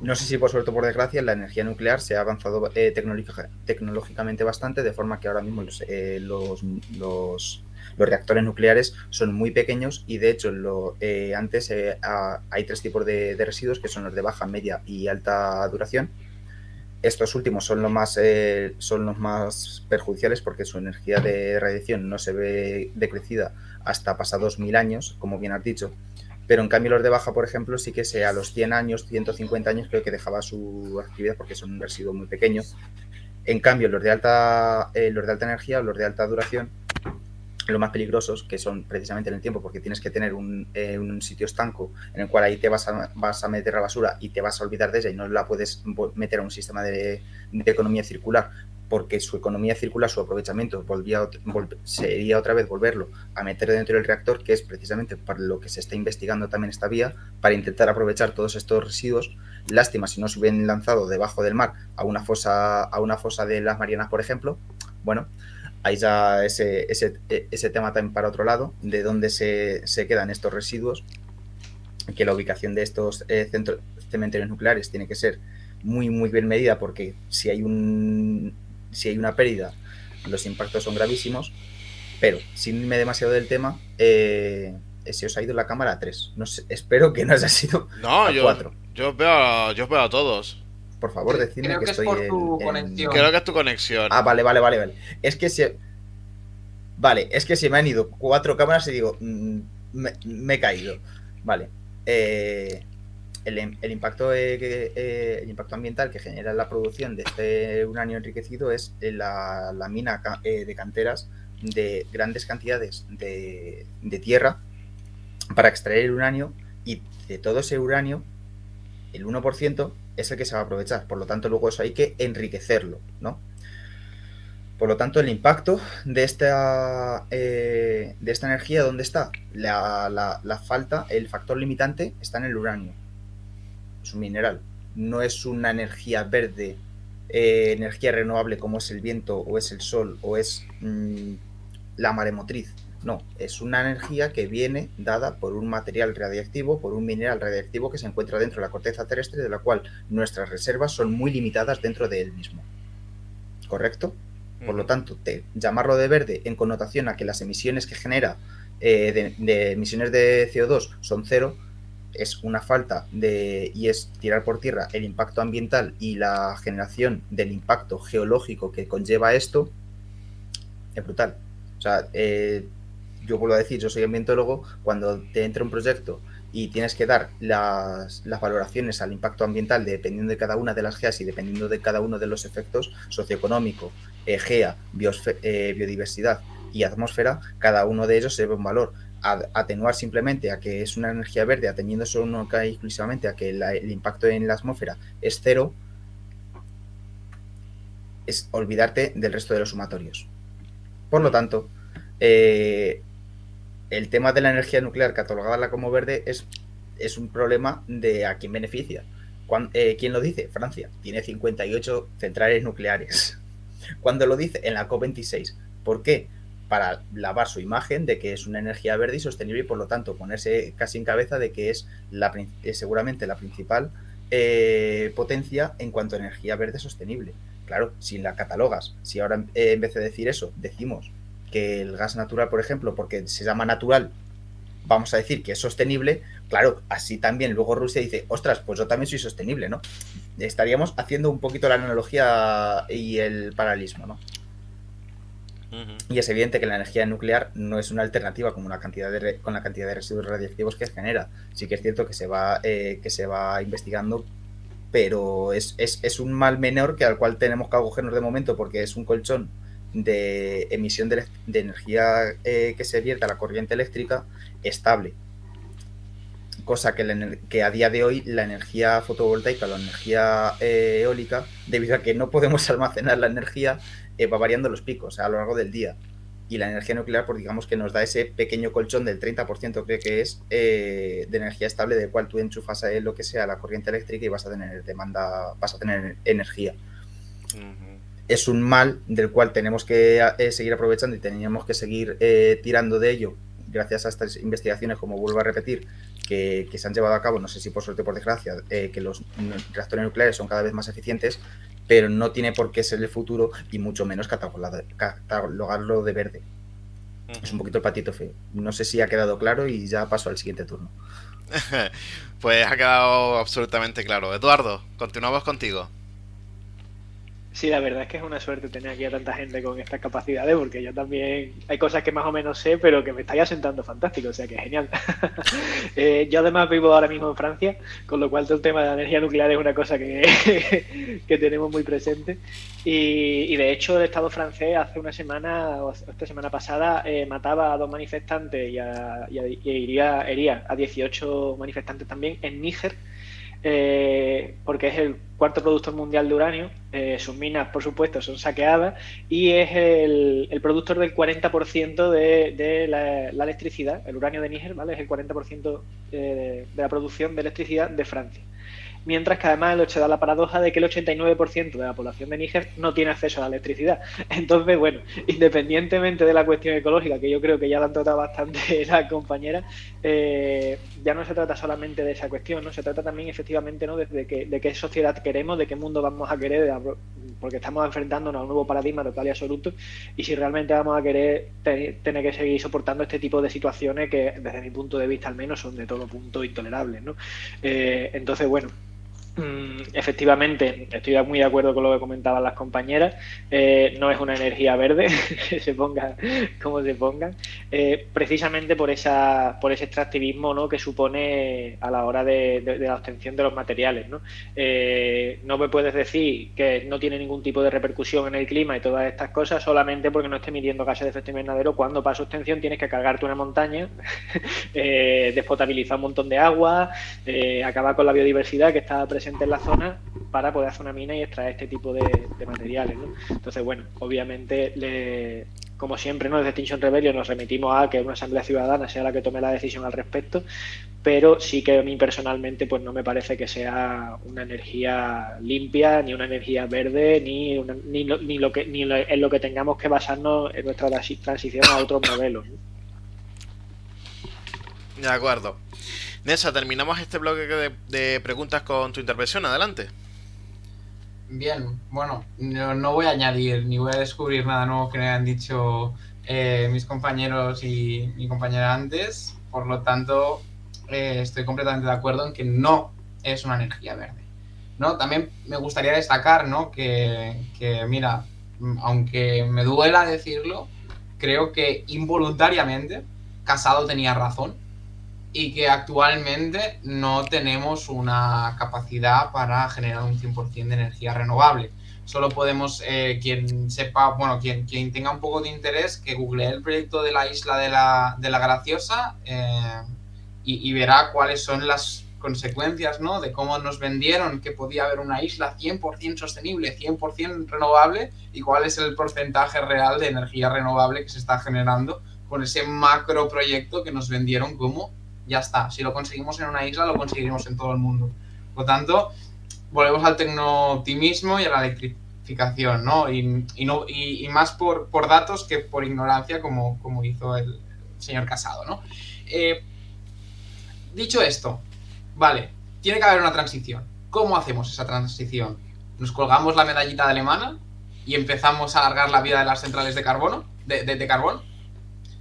no sé si por suerte o por desgracia, la energía nuclear se ha avanzado eh, tecnológicamente bastante, de forma que ahora mismo los, eh, los, reactores nucleares son muy pequeños y de hecho eh, antes hay tres tipos de, residuos que son los de baja, media y alta duración. Estos últimos son los más, son los más perjudiciales porque su energía de radiación no se ve decrecida hasta pasados mil años, como bien has dicho pero en cambio los de baja, por ejemplo, sí que sea a los 100 años, 150 años creo que dejaba su actividad porque son un residuo muy pequeño. En cambio, los de alta, eh, los de alta energía los de alta duración, los más peligrosos, que son precisamente en el tiempo, porque tienes que tener un, eh, un sitio estanco en el cual ahí te vas a, vas a, meter la basura y te vas a olvidar de ella y no la puedes meter a un sistema de economía circular, porque su economía circular, su aprovechamiento, volvía, sería otra vez volverlo a meter dentro del reactor, que es precisamente para lo que se está investigando también esta vía, para intentar aprovechar todos estos residuos. Lástima si no se hubieran lanzado debajo del mar a una fosa, a una fosa de las Marianas, por ejemplo. Bueno, Hay ya ese, ese, ese tema también para otro lado, de dónde se, se quedan estos residuos, que la ubicación de estos eh, cementerios nucleares tiene que ser muy, muy bien medida porque si hay, un, si hay una pérdida, los impactos son gravísimos. Pero, sin irme demasiado del tema, eh, se os ha ido la cámara a 3. No sé, espero que no haya sido No, a yo, 4. yo, veo, yo veo a todos. Por favor, decidme Creo que, que es estoy por en- tu en- conexión. Creo que es tu conexión. Ah, vale, vale, vale, vale. Es que se. Vale, es que se me han ido cuatro cámaras y digo, mm, me, me he caído. Vale. Eh, el, im- el impacto, eh, eh, el impacto ambiental que genera la producción de este uranio enriquecido es eh, la, la mina eh, de canteras de grandes cantidades de, tierra para extraer el uranio y de todo ese uranio, el 1% es el que se va a aprovechar. Por lo tanto, luego eso hay que enriquecerlo, ¿no? Por lo tanto, el impacto de esta, de esta energía, ¿dónde está? La, la- la falta, el factor limitante está en el uranio. Es un mineral. No es una energía verde, eh, energía renovable como es el viento o es el sol o es mm, la maremotriz. No, es una energía que viene dada por un material radiactivo, por un mineral radiactivo que se encuentra dentro de la corteza terrestre, de la cual nuestras reservas son muy limitadas dentro de él mismo. ¿Correcto? Por lo tanto, te- llamarlo de verde en connotación a que las emisiones que genera eh, de, de emisiones de CO2 son cero, es una falta de y es tirar por tierra el impacto ambiental y la generación del impacto geológico que conlleva esto, es brutal. O sea, eh, yo vuelvo a decir, yo soy ambientólogo, cuando te entra un proyecto y tienes que dar las, las valoraciones al impacto ambiental dependiendo de cada una de las GEAs y dependiendo de cada uno de los efectos socioeconómico, eh, GEA, eh, biodiversidad y atmósfera, cada uno de ellos se ve un valor. Atenuar simplemente a que es una energía verde, ateniendo solo única y exclusivamente a que el impacto en la atmósfera es cero, es olvidarte del resto de los sumatorios. Por lo tanto, eh, el tema de la energía nuclear catalogada como verde es, es un problema de a quién beneficia. Eh, ¿Quién lo dice? Francia. Tiene 58 centrales nucleares. Cuando lo dice en la COP26. ¿Por qué? Para lavar su imagen de que es una energía verde y sostenible y por lo tanto ponerse casi en cabeza de que es la, eh, seguramente la principal eh, potencia en cuanto a energía verde sostenible. Claro, si la catalogas, si ahora eh, en vez de decir eso, decimos que el gas natural, por ejemplo, porque se llama natural, vamos a decir que es sostenible, claro, así también luego Rusia dice, ostras, pues yo también soy sostenible, ¿no? Estaríamos haciendo un poquito la analogía y el paralelismo, ¿no? Y es evidente que la energía nuclear no es una alternativa con, la cantidad de residuos radiactivos que genera. Sí que es cierto que se va, eh, que se va investigando, pero es, es- un mal menor que al cual tenemos que acogernos de momento porque es un colchón de emisión de, energía eh, que se vierte a la corriente eléctrica estable. Cosa que a día de hoy la energía fotovoltaica, la energía eh, eólica, debido a que no podemos almacenar la energía, eh, va variando los picos a lo largo del día. Y la energía nuclear, pues digamos que nos da ese pequeño colchón del 30%, creo que es, eh, de energía estable, del cual tú enchufas a él lo que sea, la corriente eléctrica, y vas a tener demanda, vas a tener energía. Es un mal del cual tenemos que eh, seguir aprovechando y teníamos que seguir tirando de ello, gracias a estas investigaciones, como vuelvo a repetir, que, que se han llevado a cabo, no sé si por suerte o por desgracia, eh, que los reactores nucleares son cada vez más eficientes, pero no tiene por qué ser el futuro y mucho menos catalogarlo de verde. Es un poquito el patito feo. No sé si ha quedado claro y ya paso al siguiente turno. Pues ha quedado absolutamente claro. Eduardo, continuamos contigo. Sí, la verdad es que es una suerte tener aquí a tanta gente con estas capacidades, porque yo también hay cosas que más o menos sé, pero que me estáis asentando fantástico, o sea que genial. Eh, yo además vivo ahora mismo en Francia, con lo cual todo el tema de la energía nuclear es una cosa que, que tenemos muy presente. Y, y, de hecho el Estado francés hace una semana, o esta semana pasada, eh, mataba a dos manifestantes y, a, y, a, y iría, hería a 18 manifestantes también en Níger eh, porque es el cuarto productor mundial de uranio. Eh, sus minas, por supuesto, son saqueadas y es el, productor del 40% de, de la, electricidad. El uranio de Níger ¿vale? es el 40% de, de, la producción de electricidad de Francia. Mientras que además se da la paradoja de que el 89% de la población de Níger no tiene acceso a la electricidad. Entonces, bueno, independientemente de la cuestión ecológica, que yo creo que ya la han tratado bastante la compañera, eh, ya no se trata solamente de esa cuestión, ¿no? Se trata también efectivamente ¿no? de, de qué sociedad queremos, de qué mundo vamos a querer, porque estamos enfrentándonos a un nuevo paradigma total y absoluto, y si realmente vamos a querer tener que seguir soportando este tipo de situaciones que, desde mi punto de vista al menos, son de todo punto intolerables, ¿no? Eh, entonces, bueno, efectivamente, estoy muy de acuerdo con lo que comentaban las compañeras. Eh, no es una energía verde, se ponga como se ponga, eh, precisamente por esa, por ese extractivismo ¿no? que supone a la hora de, la obtención de los materiales. ¿no? Eh, no me puedes decir que no tiene ningún tipo de repercusión en el clima y todas estas cosas solamente porque no esté midiendo gases de efecto invernadero. Cuando para su obtención tienes que cargarte una montaña, despotabilizar un montón de agua, acabar con la biodiversidad que está presente en la zona para poder hacer una mina y extraer este tipo de, materiales. Entonces, bueno, obviamente, le, como siempre, ¿no? desde Extinction Rebellion nos remitimos a que una asamblea ciudadana sea la que tome la decisión al respecto, pero sí que a mí personalmente pues no me parece que sea una energía limpia, ni una energía verde, ni, ni, lo que, ni en lo que tengamos que basarnos en nuestra transición a otros modelos. De acuerdo. Nessa, terminamos este bloque de, preguntas con tu intervención. Adelante. Bien, bueno, no, voy a añadir ni voy a descubrir nada nuevo que me han dicho eh, mis compañeros y mi compañera antes. Por lo tanto, eh, estoy completamente de acuerdo en que no es una energía verde. ¿no? También me gustaría destacar ¿no? que, que, mira, aunque me duela decirlo, creo que involuntariamente Casado tenía razón y que actualmente no tenemos una capacidad para generar un 100% de energía renovable. Solo podemos, eh, quien sepa, bueno, quien, quien tenga un poco de interés, que googlee el proyecto de la isla de la, de la Graciosa eh, y, verá cuáles son las consecuencias, ¿no? De cómo nos vendieron que podía haber una isla 100% sostenible, 100% renovable y cuál es el porcentaje real de energía renovable que se está generando con ese macro proyecto que nos vendieron como ya está. Si lo conseguimos en una isla, lo conseguiremos en todo el mundo. Por lo tanto, volvemos al tecno-optimismo y a la electrificación, ¿no? Y, no, y, más por, por, datos que por ignorancia, como, como hizo el señor Casado, ¿no? Eh, dicho esto, vale, tiene que haber una transición. ¿Cómo hacemos esa transición? ¿Nos colgamos la medallita alemana y empezamos a alargar la vida de las centrales de carbono? de, de carbón?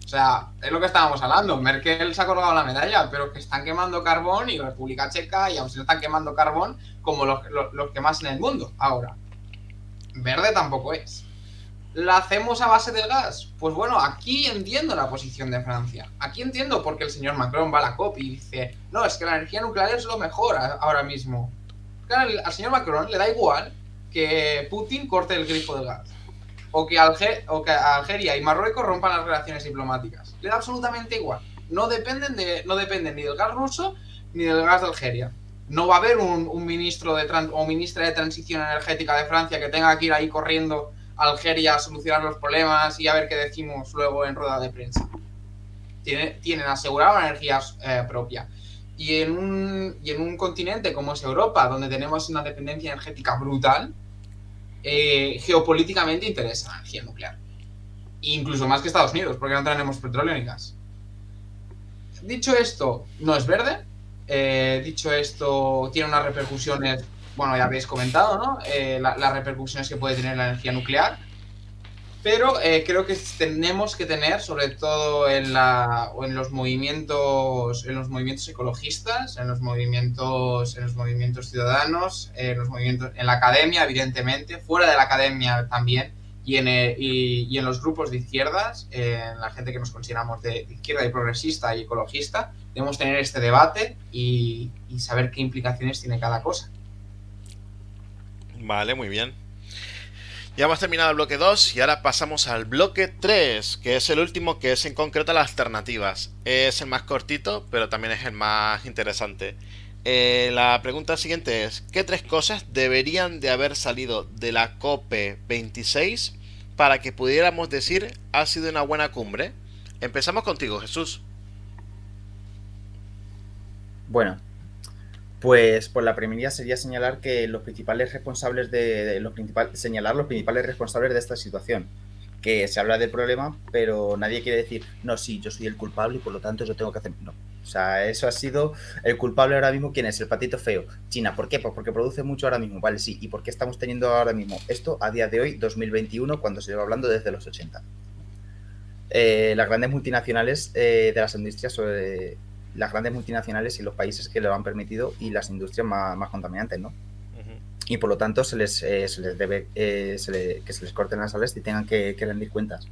O sea, es lo que estábamos hablando. Merkel se ha colgado la medalla, pero que están quemando carbón y República Checa, y si están quemando carbón, como los, que más en el mundo ahora. Verde tampoco es. ¿La hacemos a base del gas? Pues bueno, aquí entiendo la posición de Francia. Aquí entiendo por qué el señor Macron va a la COP y dice, no, es que la energía nuclear es lo mejor ahora mismo. Claro, al señor Macron le da igual que Putin corte el grifo del gas o que, Algeria y Marruecos rompan las relaciones diplomáticas. Le da absolutamente igual. No dependen, de, no dependen ni del gas ruso ni del gas de Algeria. No va a haber un, ministro de o ministra de transición energética de Francia que tenga que ir ahí corriendo a Algeria a solucionar los problemas y a ver qué decimos luego en rueda de prensa. tienen asegurada una energía eh, propia. Y en, un, y en un continente como es Europa, donde tenemos una dependencia energética brutal, eh, geopolíticamente interesa la energía nuclear. Incluso más que Estados Unidos, porque no tenemos petróleo ni gas. Dicho esto, no es verde. Eh, dicho esto, tiene unas repercusiones, bueno, ya habéis comentado, ¿no? Eh, las repercusiones que puede tener la energía nuclear. Pero eh, creo que tenemos que tener, sobre todo en, la, en los movimientos, en los movimientos ecologistas, en los movimientos, en los movimientos ciudadanos, en los movimientos, en la academia, evidentemente, fuera de la academia también, y en, eh, y, en los grupos de izquierdas, en la gente que nos consideramos de, izquierda y progresista y ecologista, debemos tener este debate y saber qué implicaciones tiene cada cosa. Vale, muy bien. Ya hemos terminado el bloque 2 y ahora pasamos al bloque 3, que es el último, que es en concreto las alternativas. Es el más cortito, pero también es el más interesante. Eh, la pregunta siguiente es, ¿qué tres cosas deberían de haber salido de la COPE 26 para que pudiéramos decir ha sido una buena cumbre? Empezamos contigo, Jesús. Bueno, Pues, pues la primera sería señalar que los principales responsables de, los principales, señalar los principales responsables de esta situación. Que se habla del problema, pero nadie quiere decir, no, sí, yo soy el culpable y por lo tanto yo tengo que hacer. No. O sea, eso ha sido el culpable ahora mismo. ¿Quién es? El patito feo. China. ¿Por qué? Pues porque produce mucho ahora mismo. Vale, sí. ¿Y por qué estamos teniendo ahora mismo esto a día de hoy, 2021, cuando se lleva hablando desde los 80? Eh, las grandes multinacionales eh, de las industrias sobre las grandes multinacionales y los países que lo han permitido y las industrias más, contaminantes, ¿no? Y por lo tanto se les, eh, se les debe eh, que se les corten las alas y tengan que, rendir cuentas.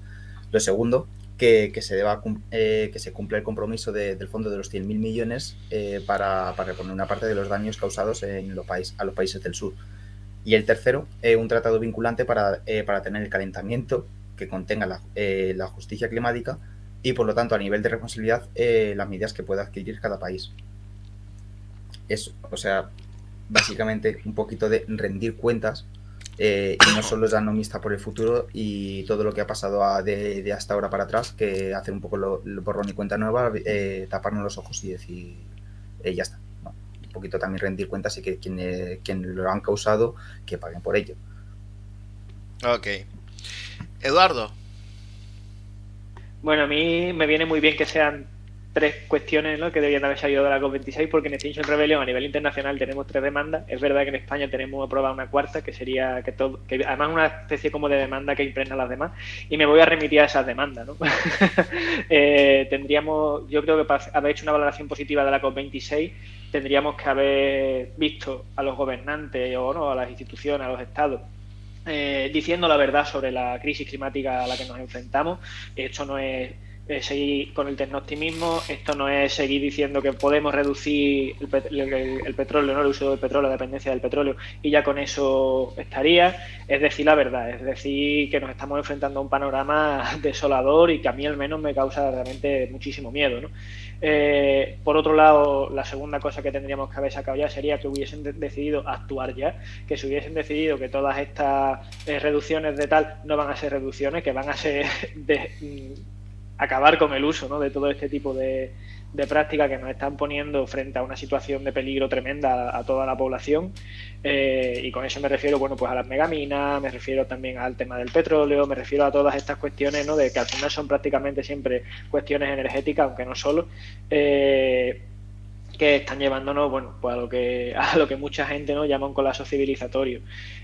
Lo segundo, que, se deba eh, que se cumpla el compromiso del fondo de los 100.000 millones para, para, reponer una parte de los daños causados en los países, a los países del sur. Y el tercero, un tratado vinculante para, para tener el calentamiento que contenga la, la justicia climática y por lo tanto a nivel de responsabilidad eh, las medidas que pueda adquirir cada país. Eso, o sea, básicamente un poquito de rendir cuentas eh, y no solo ya no por el futuro y todo lo que ha pasado de, hasta ahora para atrás, que hacer un poco lo, borrón y cuenta nueva, eh, taparnos los ojos y decir, ya está. un poquito también rendir cuentas y que quienes quien lo han causado, que paguen por ello. Ok. Eduardo, bueno, a mí me viene muy bien que sean tres cuestiones ¿no? que deberían haber salido de la COP26 porque en Extinction Rebellion a nivel internacional tenemos tres demandas. Es verdad que en España tenemos aprobada una cuarta que sería que todo, que además una especie como de demanda que impregna las demás y me voy a remitir a esas demandas. ¿no? eh, tendríamos, yo creo que para haber hecho una valoración positiva de la COP26 tendríamos que haber visto a los gobernantes o no a las instituciones, a los estados eh, diciendo la verdad sobre la crisis climática a la que nos enfrentamos. Esto no es seguir con el tecnooptimismo, esto no es seguir diciendo que podemos reducir el, petróleo, ¿no? el uso del petróleo, la dependencia del petróleo, y ya con eso estaría, es decir la verdad, es decir que nos estamos enfrentando a un panorama desolador y que a mí al menos me causa realmente muchísimo miedo. ¿no? Eh, por otro lado, la segunda cosa que tendríamos que haber sacado ya sería que hubiesen decidido actuar ya, que se hubiesen decidido que todas estas eh, reducciones de tal no van a ser reducciones, que van a ser de, acabar con el uso ¿no? de todo este tipo de, de prácticas que nos están poniendo frente a una situación de peligro tremenda a, toda la población. Eh, y con eso me refiero, bueno, pues a las megaminas, me refiero también al tema del petróleo, me refiero a todas estas cuestiones, ¿no? De que al final son prácticamente siempre cuestiones energéticas, aunque no solo. Eh, que están llevándonos bueno pues a lo que a lo que mucha gente no llama un colapso civilizatorio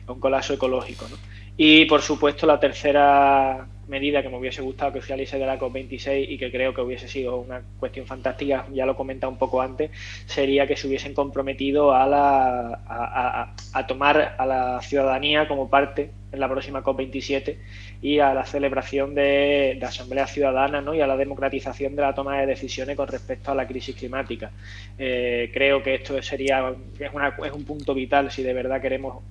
un colapso ecológico ¿no? y por supuesto la tercera medida que me hubiese gustado que finalice de la COP26 y que creo que hubiese sido una cuestión fantástica, ya lo he comentado un poco antes, sería que se hubiesen comprometido a, la, a, tomar a la ciudadanía como parte en la próxima COP27 y a la celebración de, de asambleas ciudadanas ¿no? y a la democratización de la toma de decisiones con respecto a la crisis climática. Eh, creo que esto sería es, una, es un punto vital si de verdad queremos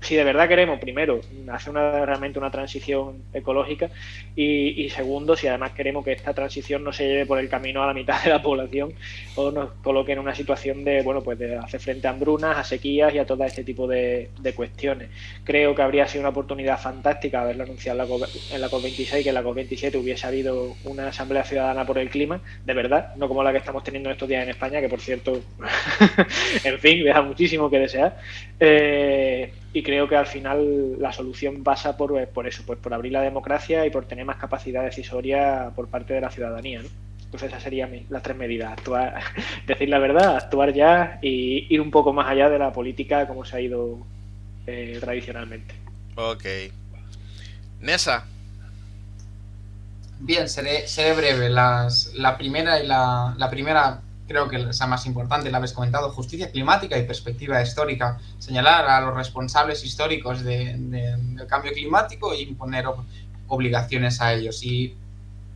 si de verdad queremos, primero, hacer una, realmente una transición ecológica y, segundo, si además queremos que esta transición no se lleve por el camino a la mitad de la población o nos coloque en una situación de, bueno, pues de hacer frente a hambrunas, a sequías y a todo este tipo de, cuestiones. Creo que habría sido una oportunidad fantástica haberlo anunciado en la, en la COP26, que en la COP27 hubiese habido una asamblea ciudadana por el clima, de verdad, no como la que estamos teniendo estos días en España, que por cierto, en fin, deja muchísimo que desear. Eh, y creo que al final la solución pasa por, eh, por eso, pues por abrir la democracia y por tener más capacidad decisoria por parte de la ciudadanía. Entonces esas serían las tres medidas, actuar, decir la verdad, actuar ya y ir un poco más allá de la política como se ha ido eh, tradicionalmente. Ok. Nessa. Bien, seré, seré breve. Las, la primera y la, la primera creo que es la más importante, la habéis comentado, justicia climática y perspectiva histórica, señalar a los responsables históricos del cambio climático e imponer obligaciones a ellos. Y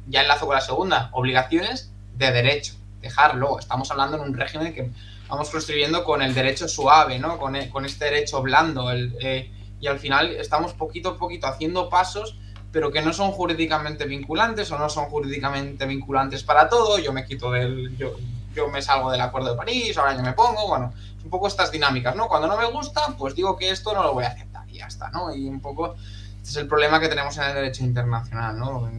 ya enlazo con la segunda, obligaciones de derecho, dejarlo. Estamos hablando en un régimen que vamos construyendo con el derecho suave, ¿no? con, e, con este derecho blando. Eh, y al final estamos poquito a poquito haciendo pasos pero que no son jurídicamente vinculantes o no son jurídicamente vinculantes para todo. Yo me quito del, yo, yo me salgo del Acuerdo de París, ahora yo me pongo, bueno, un poco estas dinámicas, ¿no? Cuando no me gusta, pues digo que esto no lo voy a aceptar y ya está, ¿no? Y un poco este es el problema que tenemos en el derecho internacional, ¿no?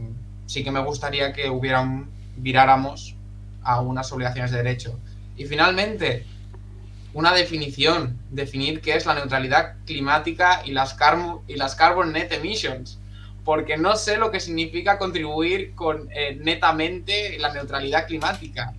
Sí que me gustaría que hubieran, viráramos a unas obligaciones de derecho. Y finalmente, una definición, definir qué es la neutralidad climática y las, y las carbon net emissions, porque no sé lo que significa contribuir con eh, netamente la neutralidad climática.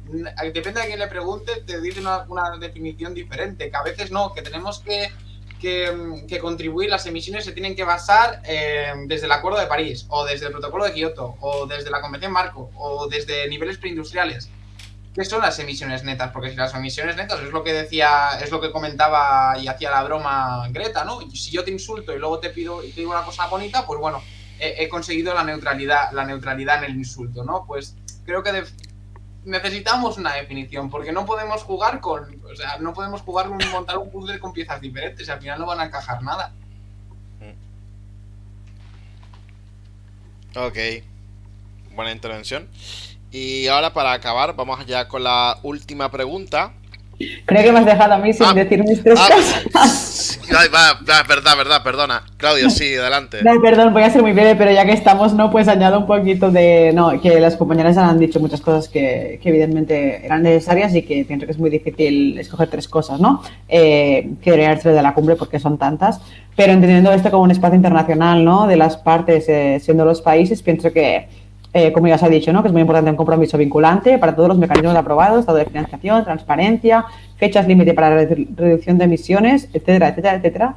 Depende de quién le pregunte, te dice una, definición diferente, que a veces no, que tenemos que, que, contribuir, las emisiones se tienen que basar eh, desde el Acuerdo de París, o desde el Protocolo de Kioto, o desde la Convención Marco, o desde niveles preindustriales. ¿Qué son las emisiones netas? Porque si las emisiones netas es lo que decía, es lo que comentaba y hacía la broma Greta, ¿no? Si yo te insulto y luego te pido y te digo una cosa bonita, pues bueno, he, conseguido la neutralidad, la neutralidad en el insulto, ¿no? Pues creo que necesitamos una definición, porque no podemos jugar con, o sea, no podemos jugar con montar un puzzle con piezas diferentes, y al final no van a encajar nada. Ok, buena intervención. Y ahora para acabar, vamos ya con la última pregunta. Creo que me has dejado a mí sin ah, decir mis tres ah, cosas. Verdad, verdad, perdona. Claudio, sí, adelante. No, perdón, voy a ser muy breve, pero ya que estamos, ¿no? Pues añado un poquito de. No, que las compañeras han dicho muchas cosas que, evidentemente eran necesarias y que pienso que es muy difícil escoger tres cosas, ¿no? Eh, que deberían ser de la cumbre porque son tantas. Pero entendiendo esto como un espacio internacional, ¿no? De las partes eh, siendo los países, pienso que eh, como ya os ha dicho, ¿no? que es muy importante un compromiso vinculante para todos los mecanismos aprobados, estado de financiación, transparencia, fechas límite para la reducción de emisiones, etcétera, etcétera, etcétera,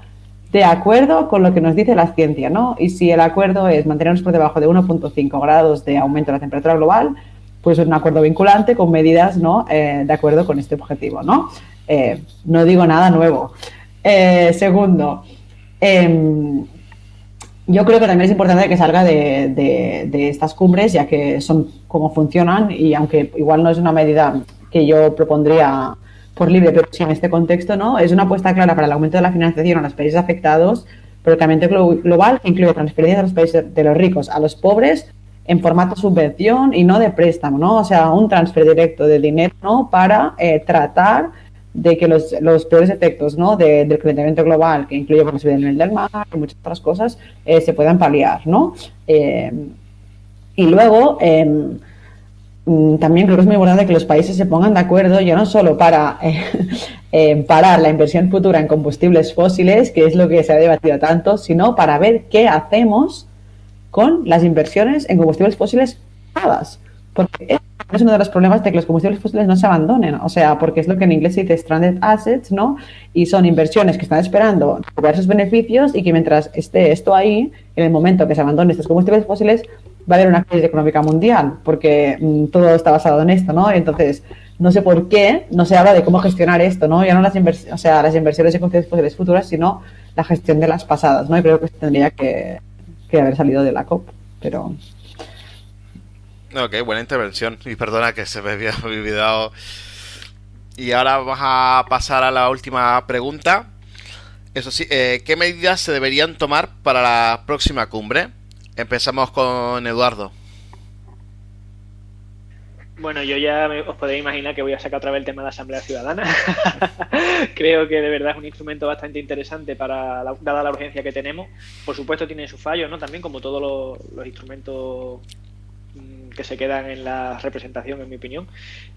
de acuerdo con lo que nos dice la ciencia. ¿no? Y si el acuerdo es mantenernos por debajo de 1.5 grados de aumento de la temperatura global, pues es un acuerdo vinculante con medidas ¿no? Eh, de acuerdo con este objetivo. No, eh, no digo nada nuevo. segundo, em, yo creo que también es importante que salga de, estas cumbres, ya que son como funcionan y aunque igual no es una medida que yo propondría por libre, pero sí en este contexto, ¿no? Es una apuesta clara para el aumento de la financiación a los países afectados por el cambio global que incluye transferencias de los países de los ricos a los pobres en formato subvención y no de préstamo, ¿no? O sea, un transfer directo de dinero, ¿no? Para eh, tratar de que los, los peores efectos ¿no? del calentamiento global, que incluye por el nivel del mar y muchas otras cosas, eh, se puedan paliar. ¿no? Eh, y luego, em, mm, también creo que es muy importante que los países se pongan de acuerdo ya no solo para eh, parar la inversión futura en combustibles fósiles, que es lo que se ha debatido tanto, sino para ver qué hacemos con las inversiones en combustibles fósiles pagas. Porque es uno de los problemas de que los combustibles fósiles no se abandonen, o sea, porque es lo que en inglés se dice stranded assets, ¿no? Y son inversiones que están esperando diversos beneficios y que mientras esté esto ahí, en el momento que se abandonen estos combustibles fósiles, va a haber una crisis económica mundial, porque mm, todo está basado en esto, ¿no? Entonces, no sé por qué no se habla de cómo gestionar esto, ¿no? Ya no las inversiones, o sea, las inversiones en combustibles fósiles futuras, sino la gestión de las pasadas, ¿no? Y creo que tendría que haber salido de la COP, pero Ok, buena intervención. Y perdona que se me había olvidado. Y ahora vamos a pasar a la última pregunta. Eso sí, eh, ¿qué medidas se deberían tomar para la próxima cumbre? Empezamos con Eduardo. Bueno, yo ya os podéis imaginar que voy a sacar otra vez el tema de la Asamblea Ciudadana. Creo que de verdad es un instrumento bastante interesante para dada la urgencia que tenemos. Por supuesto tiene sus fallos, ¿no? También como todos los instrumentos que se quedan en la representación, en mi opinión.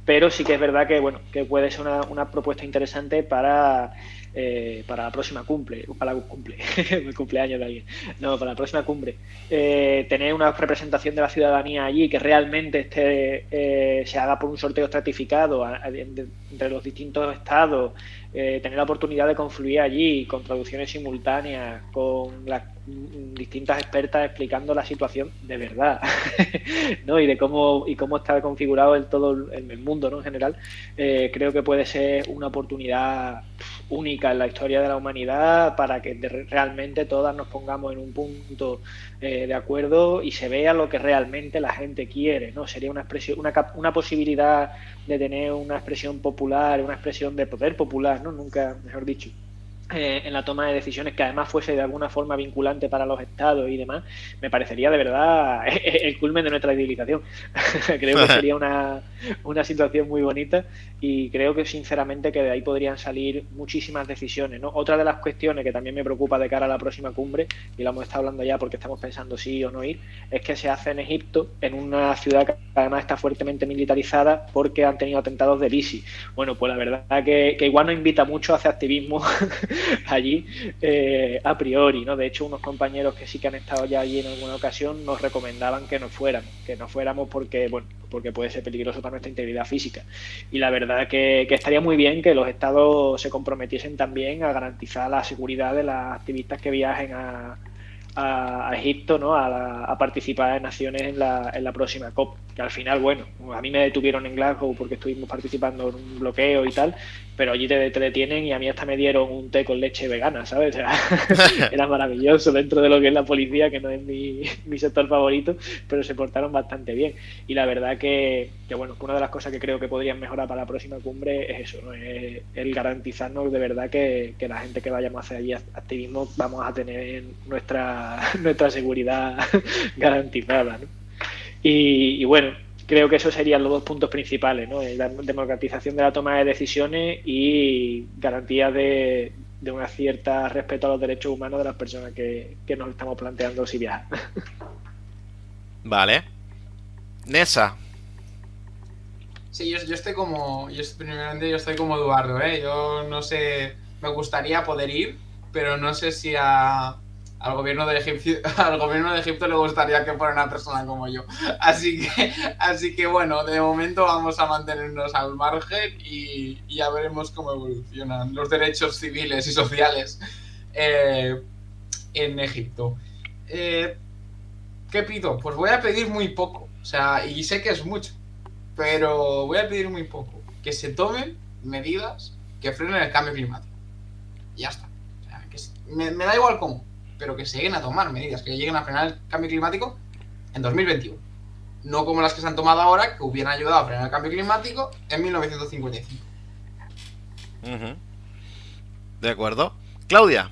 Pero sí que es verdad que bueno, que puede ser una, una propuesta interesante para, eh, para la próxima cumple, para la cumple, mi cumpleaños de alguien. No, para la próxima cumbre. Eh, tener una representación de la ciudadanía allí que realmente esté, eh, se haga por un sorteo estratificado entre los distintos estados, tener la oportunidad de confluir allí con traducciones simultáneas, con las distintas expertas explicando la situación de verdad, ¿no? Y de cómo y cómo está configurado el todo el, mundo, ¿no? En general, eh, creo que puede ser una oportunidad única en la historia de la humanidad para que realmente todas nos pongamos en un punto eh, de acuerdo y se vea lo que realmente la gente quiere, ¿no? Sería una expresión, una, una posibilidad de tener una expresión popular, una expresión de poder popular, ¿no? Nunca, mejor dicho eh, en la toma de decisiones que además fuese de alguna forma vinculante para los estados y demás, me parecería de verdad el culmen de nuestra civilización. creo que sería una, una, situación muy bonita y creo que sinceramente que de ahí podrían salir muchísimas decisiones. ¿no? Otra de las cuestiones que también me preocupa de cara a la próxima cumbre, y lo hemos estado hablando ya porque estamos pensando sí o no ir, es que se hace en Egipto, en una ciudad que además está fuertemente militarizada porque han tenido atentados de bici. Bueno, pues la verdad que, que igual no invita mucho a hacer activismo allí eh, a priori, ¿no? De hecho, unos compañeros que sí que han estado ya allí en alguna ocasión nos recomendaban que no fuéramos, que no fuéramos porque, bueno, porque puede ser peligroso para nuestra integridad física. Y la verdad que, que estaría muy bien que los estados se comprometiesen también a garantizar la seguridad de las activistas que viajen a, a, Egipto ¿no? A, participar en naciones en la, en la próxima COP. Que al final, bueno, a mí me detuvieron en Glasgow porque estuvimos participando en un bloqueo y tal, pero allí te, detienen y a mí hasta me dieron un té con leche vegana, ¿sabes? era maravilloso dentro de lo que es la policía, que no es mi, mi sector favorito, pero se portaron bastante bien. Y la verdad que, que, bueno, una de las cosas que creo que podrían mejorar para la próxima cumbre es eso, ¿no? Es el garantizarnos de verdad que, que la gente que vayamos a hacer allí activismo vamos a tener nuestra, nuestra seguridad garantizada, ¿no? y bueno, creo que esos serían los dos puntos principales, ¿no? La democratización de la toma de decisiones y garantía de, de una cierta respeto a los derechos humanos de las personas que, nos estamos planteando si viajan. Vale. Nessa. Sí, yo, yo estoy como. Yo, primeramente, yo estoy como Eduardo, ¿eh? Yo no sé. Me gustaría poder ir, pero no sé si a al gobierno de Egipto, al gobierno de Egipto le gustaría que fuera una persona como yo. Así que, así que bueno, de momento vamos a mantenernos al margen y, ya veremos cómo evolucionan los derechos civiles y sociales eh, en Egipto. Eh, ¿Qué pido? Pues voy a pedir muy poco. O sea, y sé que es mucho, pero voy a pedir muy poco. Que se tomen medidas que frenen el cambio climático. Y ya está. O sea, que me da igual cómo pero que se lleguen a tomar medidas, que lleguen a frenar el cambio climático en 2021. No como las que se han tomado ahora, que hubieran ayudado a frenar el cambio climático en 1955. De acuerdo. Claudia.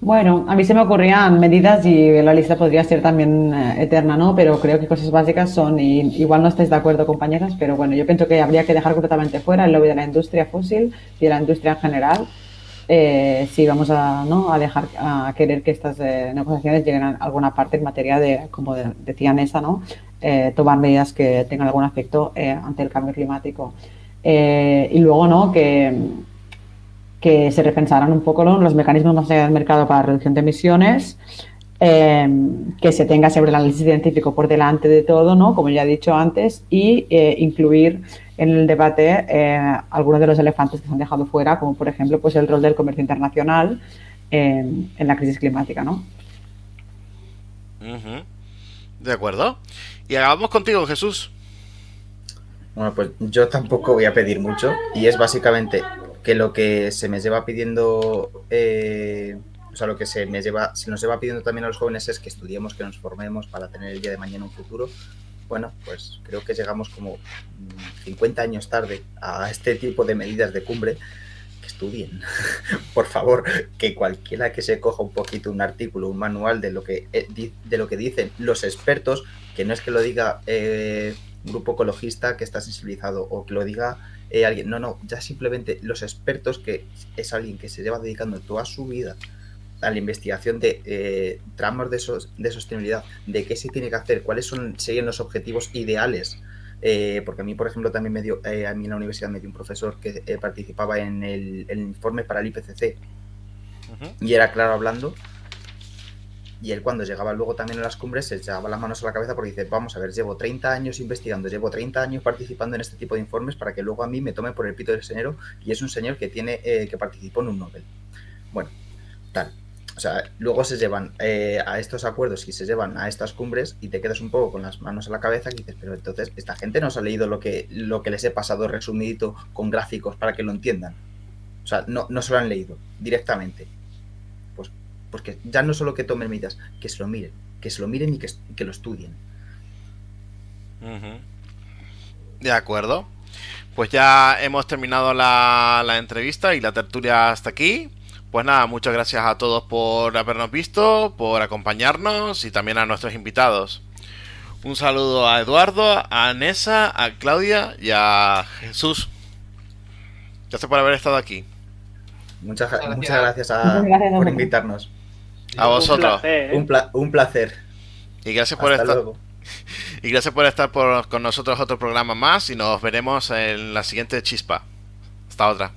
Bueno, a mí se me ocurrían medidas y la lista podría ser también eh, eterna, ¿no? Pero creo que cosas básicas son, y igual no estáis de acuerdo, compañeras, pero bueno, yo pienso que habría que dejar completamente fuera el lobby de la industria fósil y de la industria en general eh, si vamos a, ¿no? a dejar a querer que estas eh, negociaciones lleguen a alguna parte en materia de, como decía Nessa, ¿no? Eh, tomar medidas que tengan algún efecto ante el cambio climático. y luego ¿no? que, que se repensaran un poco los mecanismos más allá del mercado para reducción de emisiones. Que se tenga siempre el análisis científico por delante de todo, ¿no? como ya he dicho antes, y incluir en el debate eh, algunos de los elefantes que se han dejado fuera, como por ejemplo pues el rol del comercio internacional en la crisis climática, ¿no? De acuerdo. Y acabamos contigo, Jesús. Bueno, pues yo tampoco voy a pedir mucho y es básicamente que lo que se me lleva pidiendo, eh, o sea, lo que se me lleva, se nos lleva pidiendo también a los jóvenes es que estudiemos, que nos formemos para tener el día de mañana un futuro bueno, pues creo que llegamos como 50 años tarde a este tipo de medidas de cumbre. Que estudien, por favor, que cualquiera que se coja un poquito un artículo, un manual de lo que, eh, de lo que dicen los expertos, que no es que lo diga eh, un grupo ecologista que está sensibilizado o que lo diga eh, alguien, no, no, ya simplemente los expertos que es alguien que se lleva dedicando toda su vida a la investigación de eh, tramos de, de sostenibilidad, de qué se tiene que hacer, cuáles son, serían los objetivos ideales. Eh, porque a mí, por ejemplo, también me dio, eh, a mí en la universidad me dio un profesor que participaba en el, informe para el IPCC y era claro hablando. Y él cuando llegaba luego también a las cumbres se echaba las manos a la cabeza porque dice, vamos a ver, llevo 30 años investigando, llevo 30 años participando en este tipo de informes para que luego a mí me tome por el pito del señor y es un señor que tiene que participó en un Nobel. Bueno, tal. O sea, luego se llevan eh, a estos acuerdos y se llevan a estas cumbres y te quedas un poco con las manos a la cabeza y dices, pero entonces esta gente no se ha leído lo que, lo que les he pasado resumidito con gráficos para que lo entiendan. O sea, no, no se lo han leído directamente. Pues porque ya no solo que tomen medidas, que se lo miren, que se lo miren y que, que lo estudien. De acuerdo. Pues ya hemos terminado la, la entrevista y la tertulia hasta aquí. Pues nada, muchas gracias a todos por habernos visto, por acompañarnos y también a nuestros invitados. Un saludo a Eduardo, a Nessa, a Claudia y a Jesús. Gracias por haber estado aquí. Muchas, Gracias. muchas gracias, a- Muchas gracias a por invitarnos. A vosotros. Un placer, ¿eh? Un, pla- un placer. Y gracias por Hasta estar luego. y gracias por estar por- con nosotros otro programa más y nos veremos en la siguiente chispa. Hasta otra.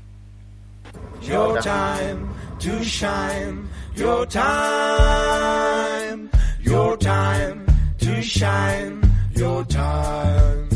Your time to shine. Your time. Your time to shine. Your time.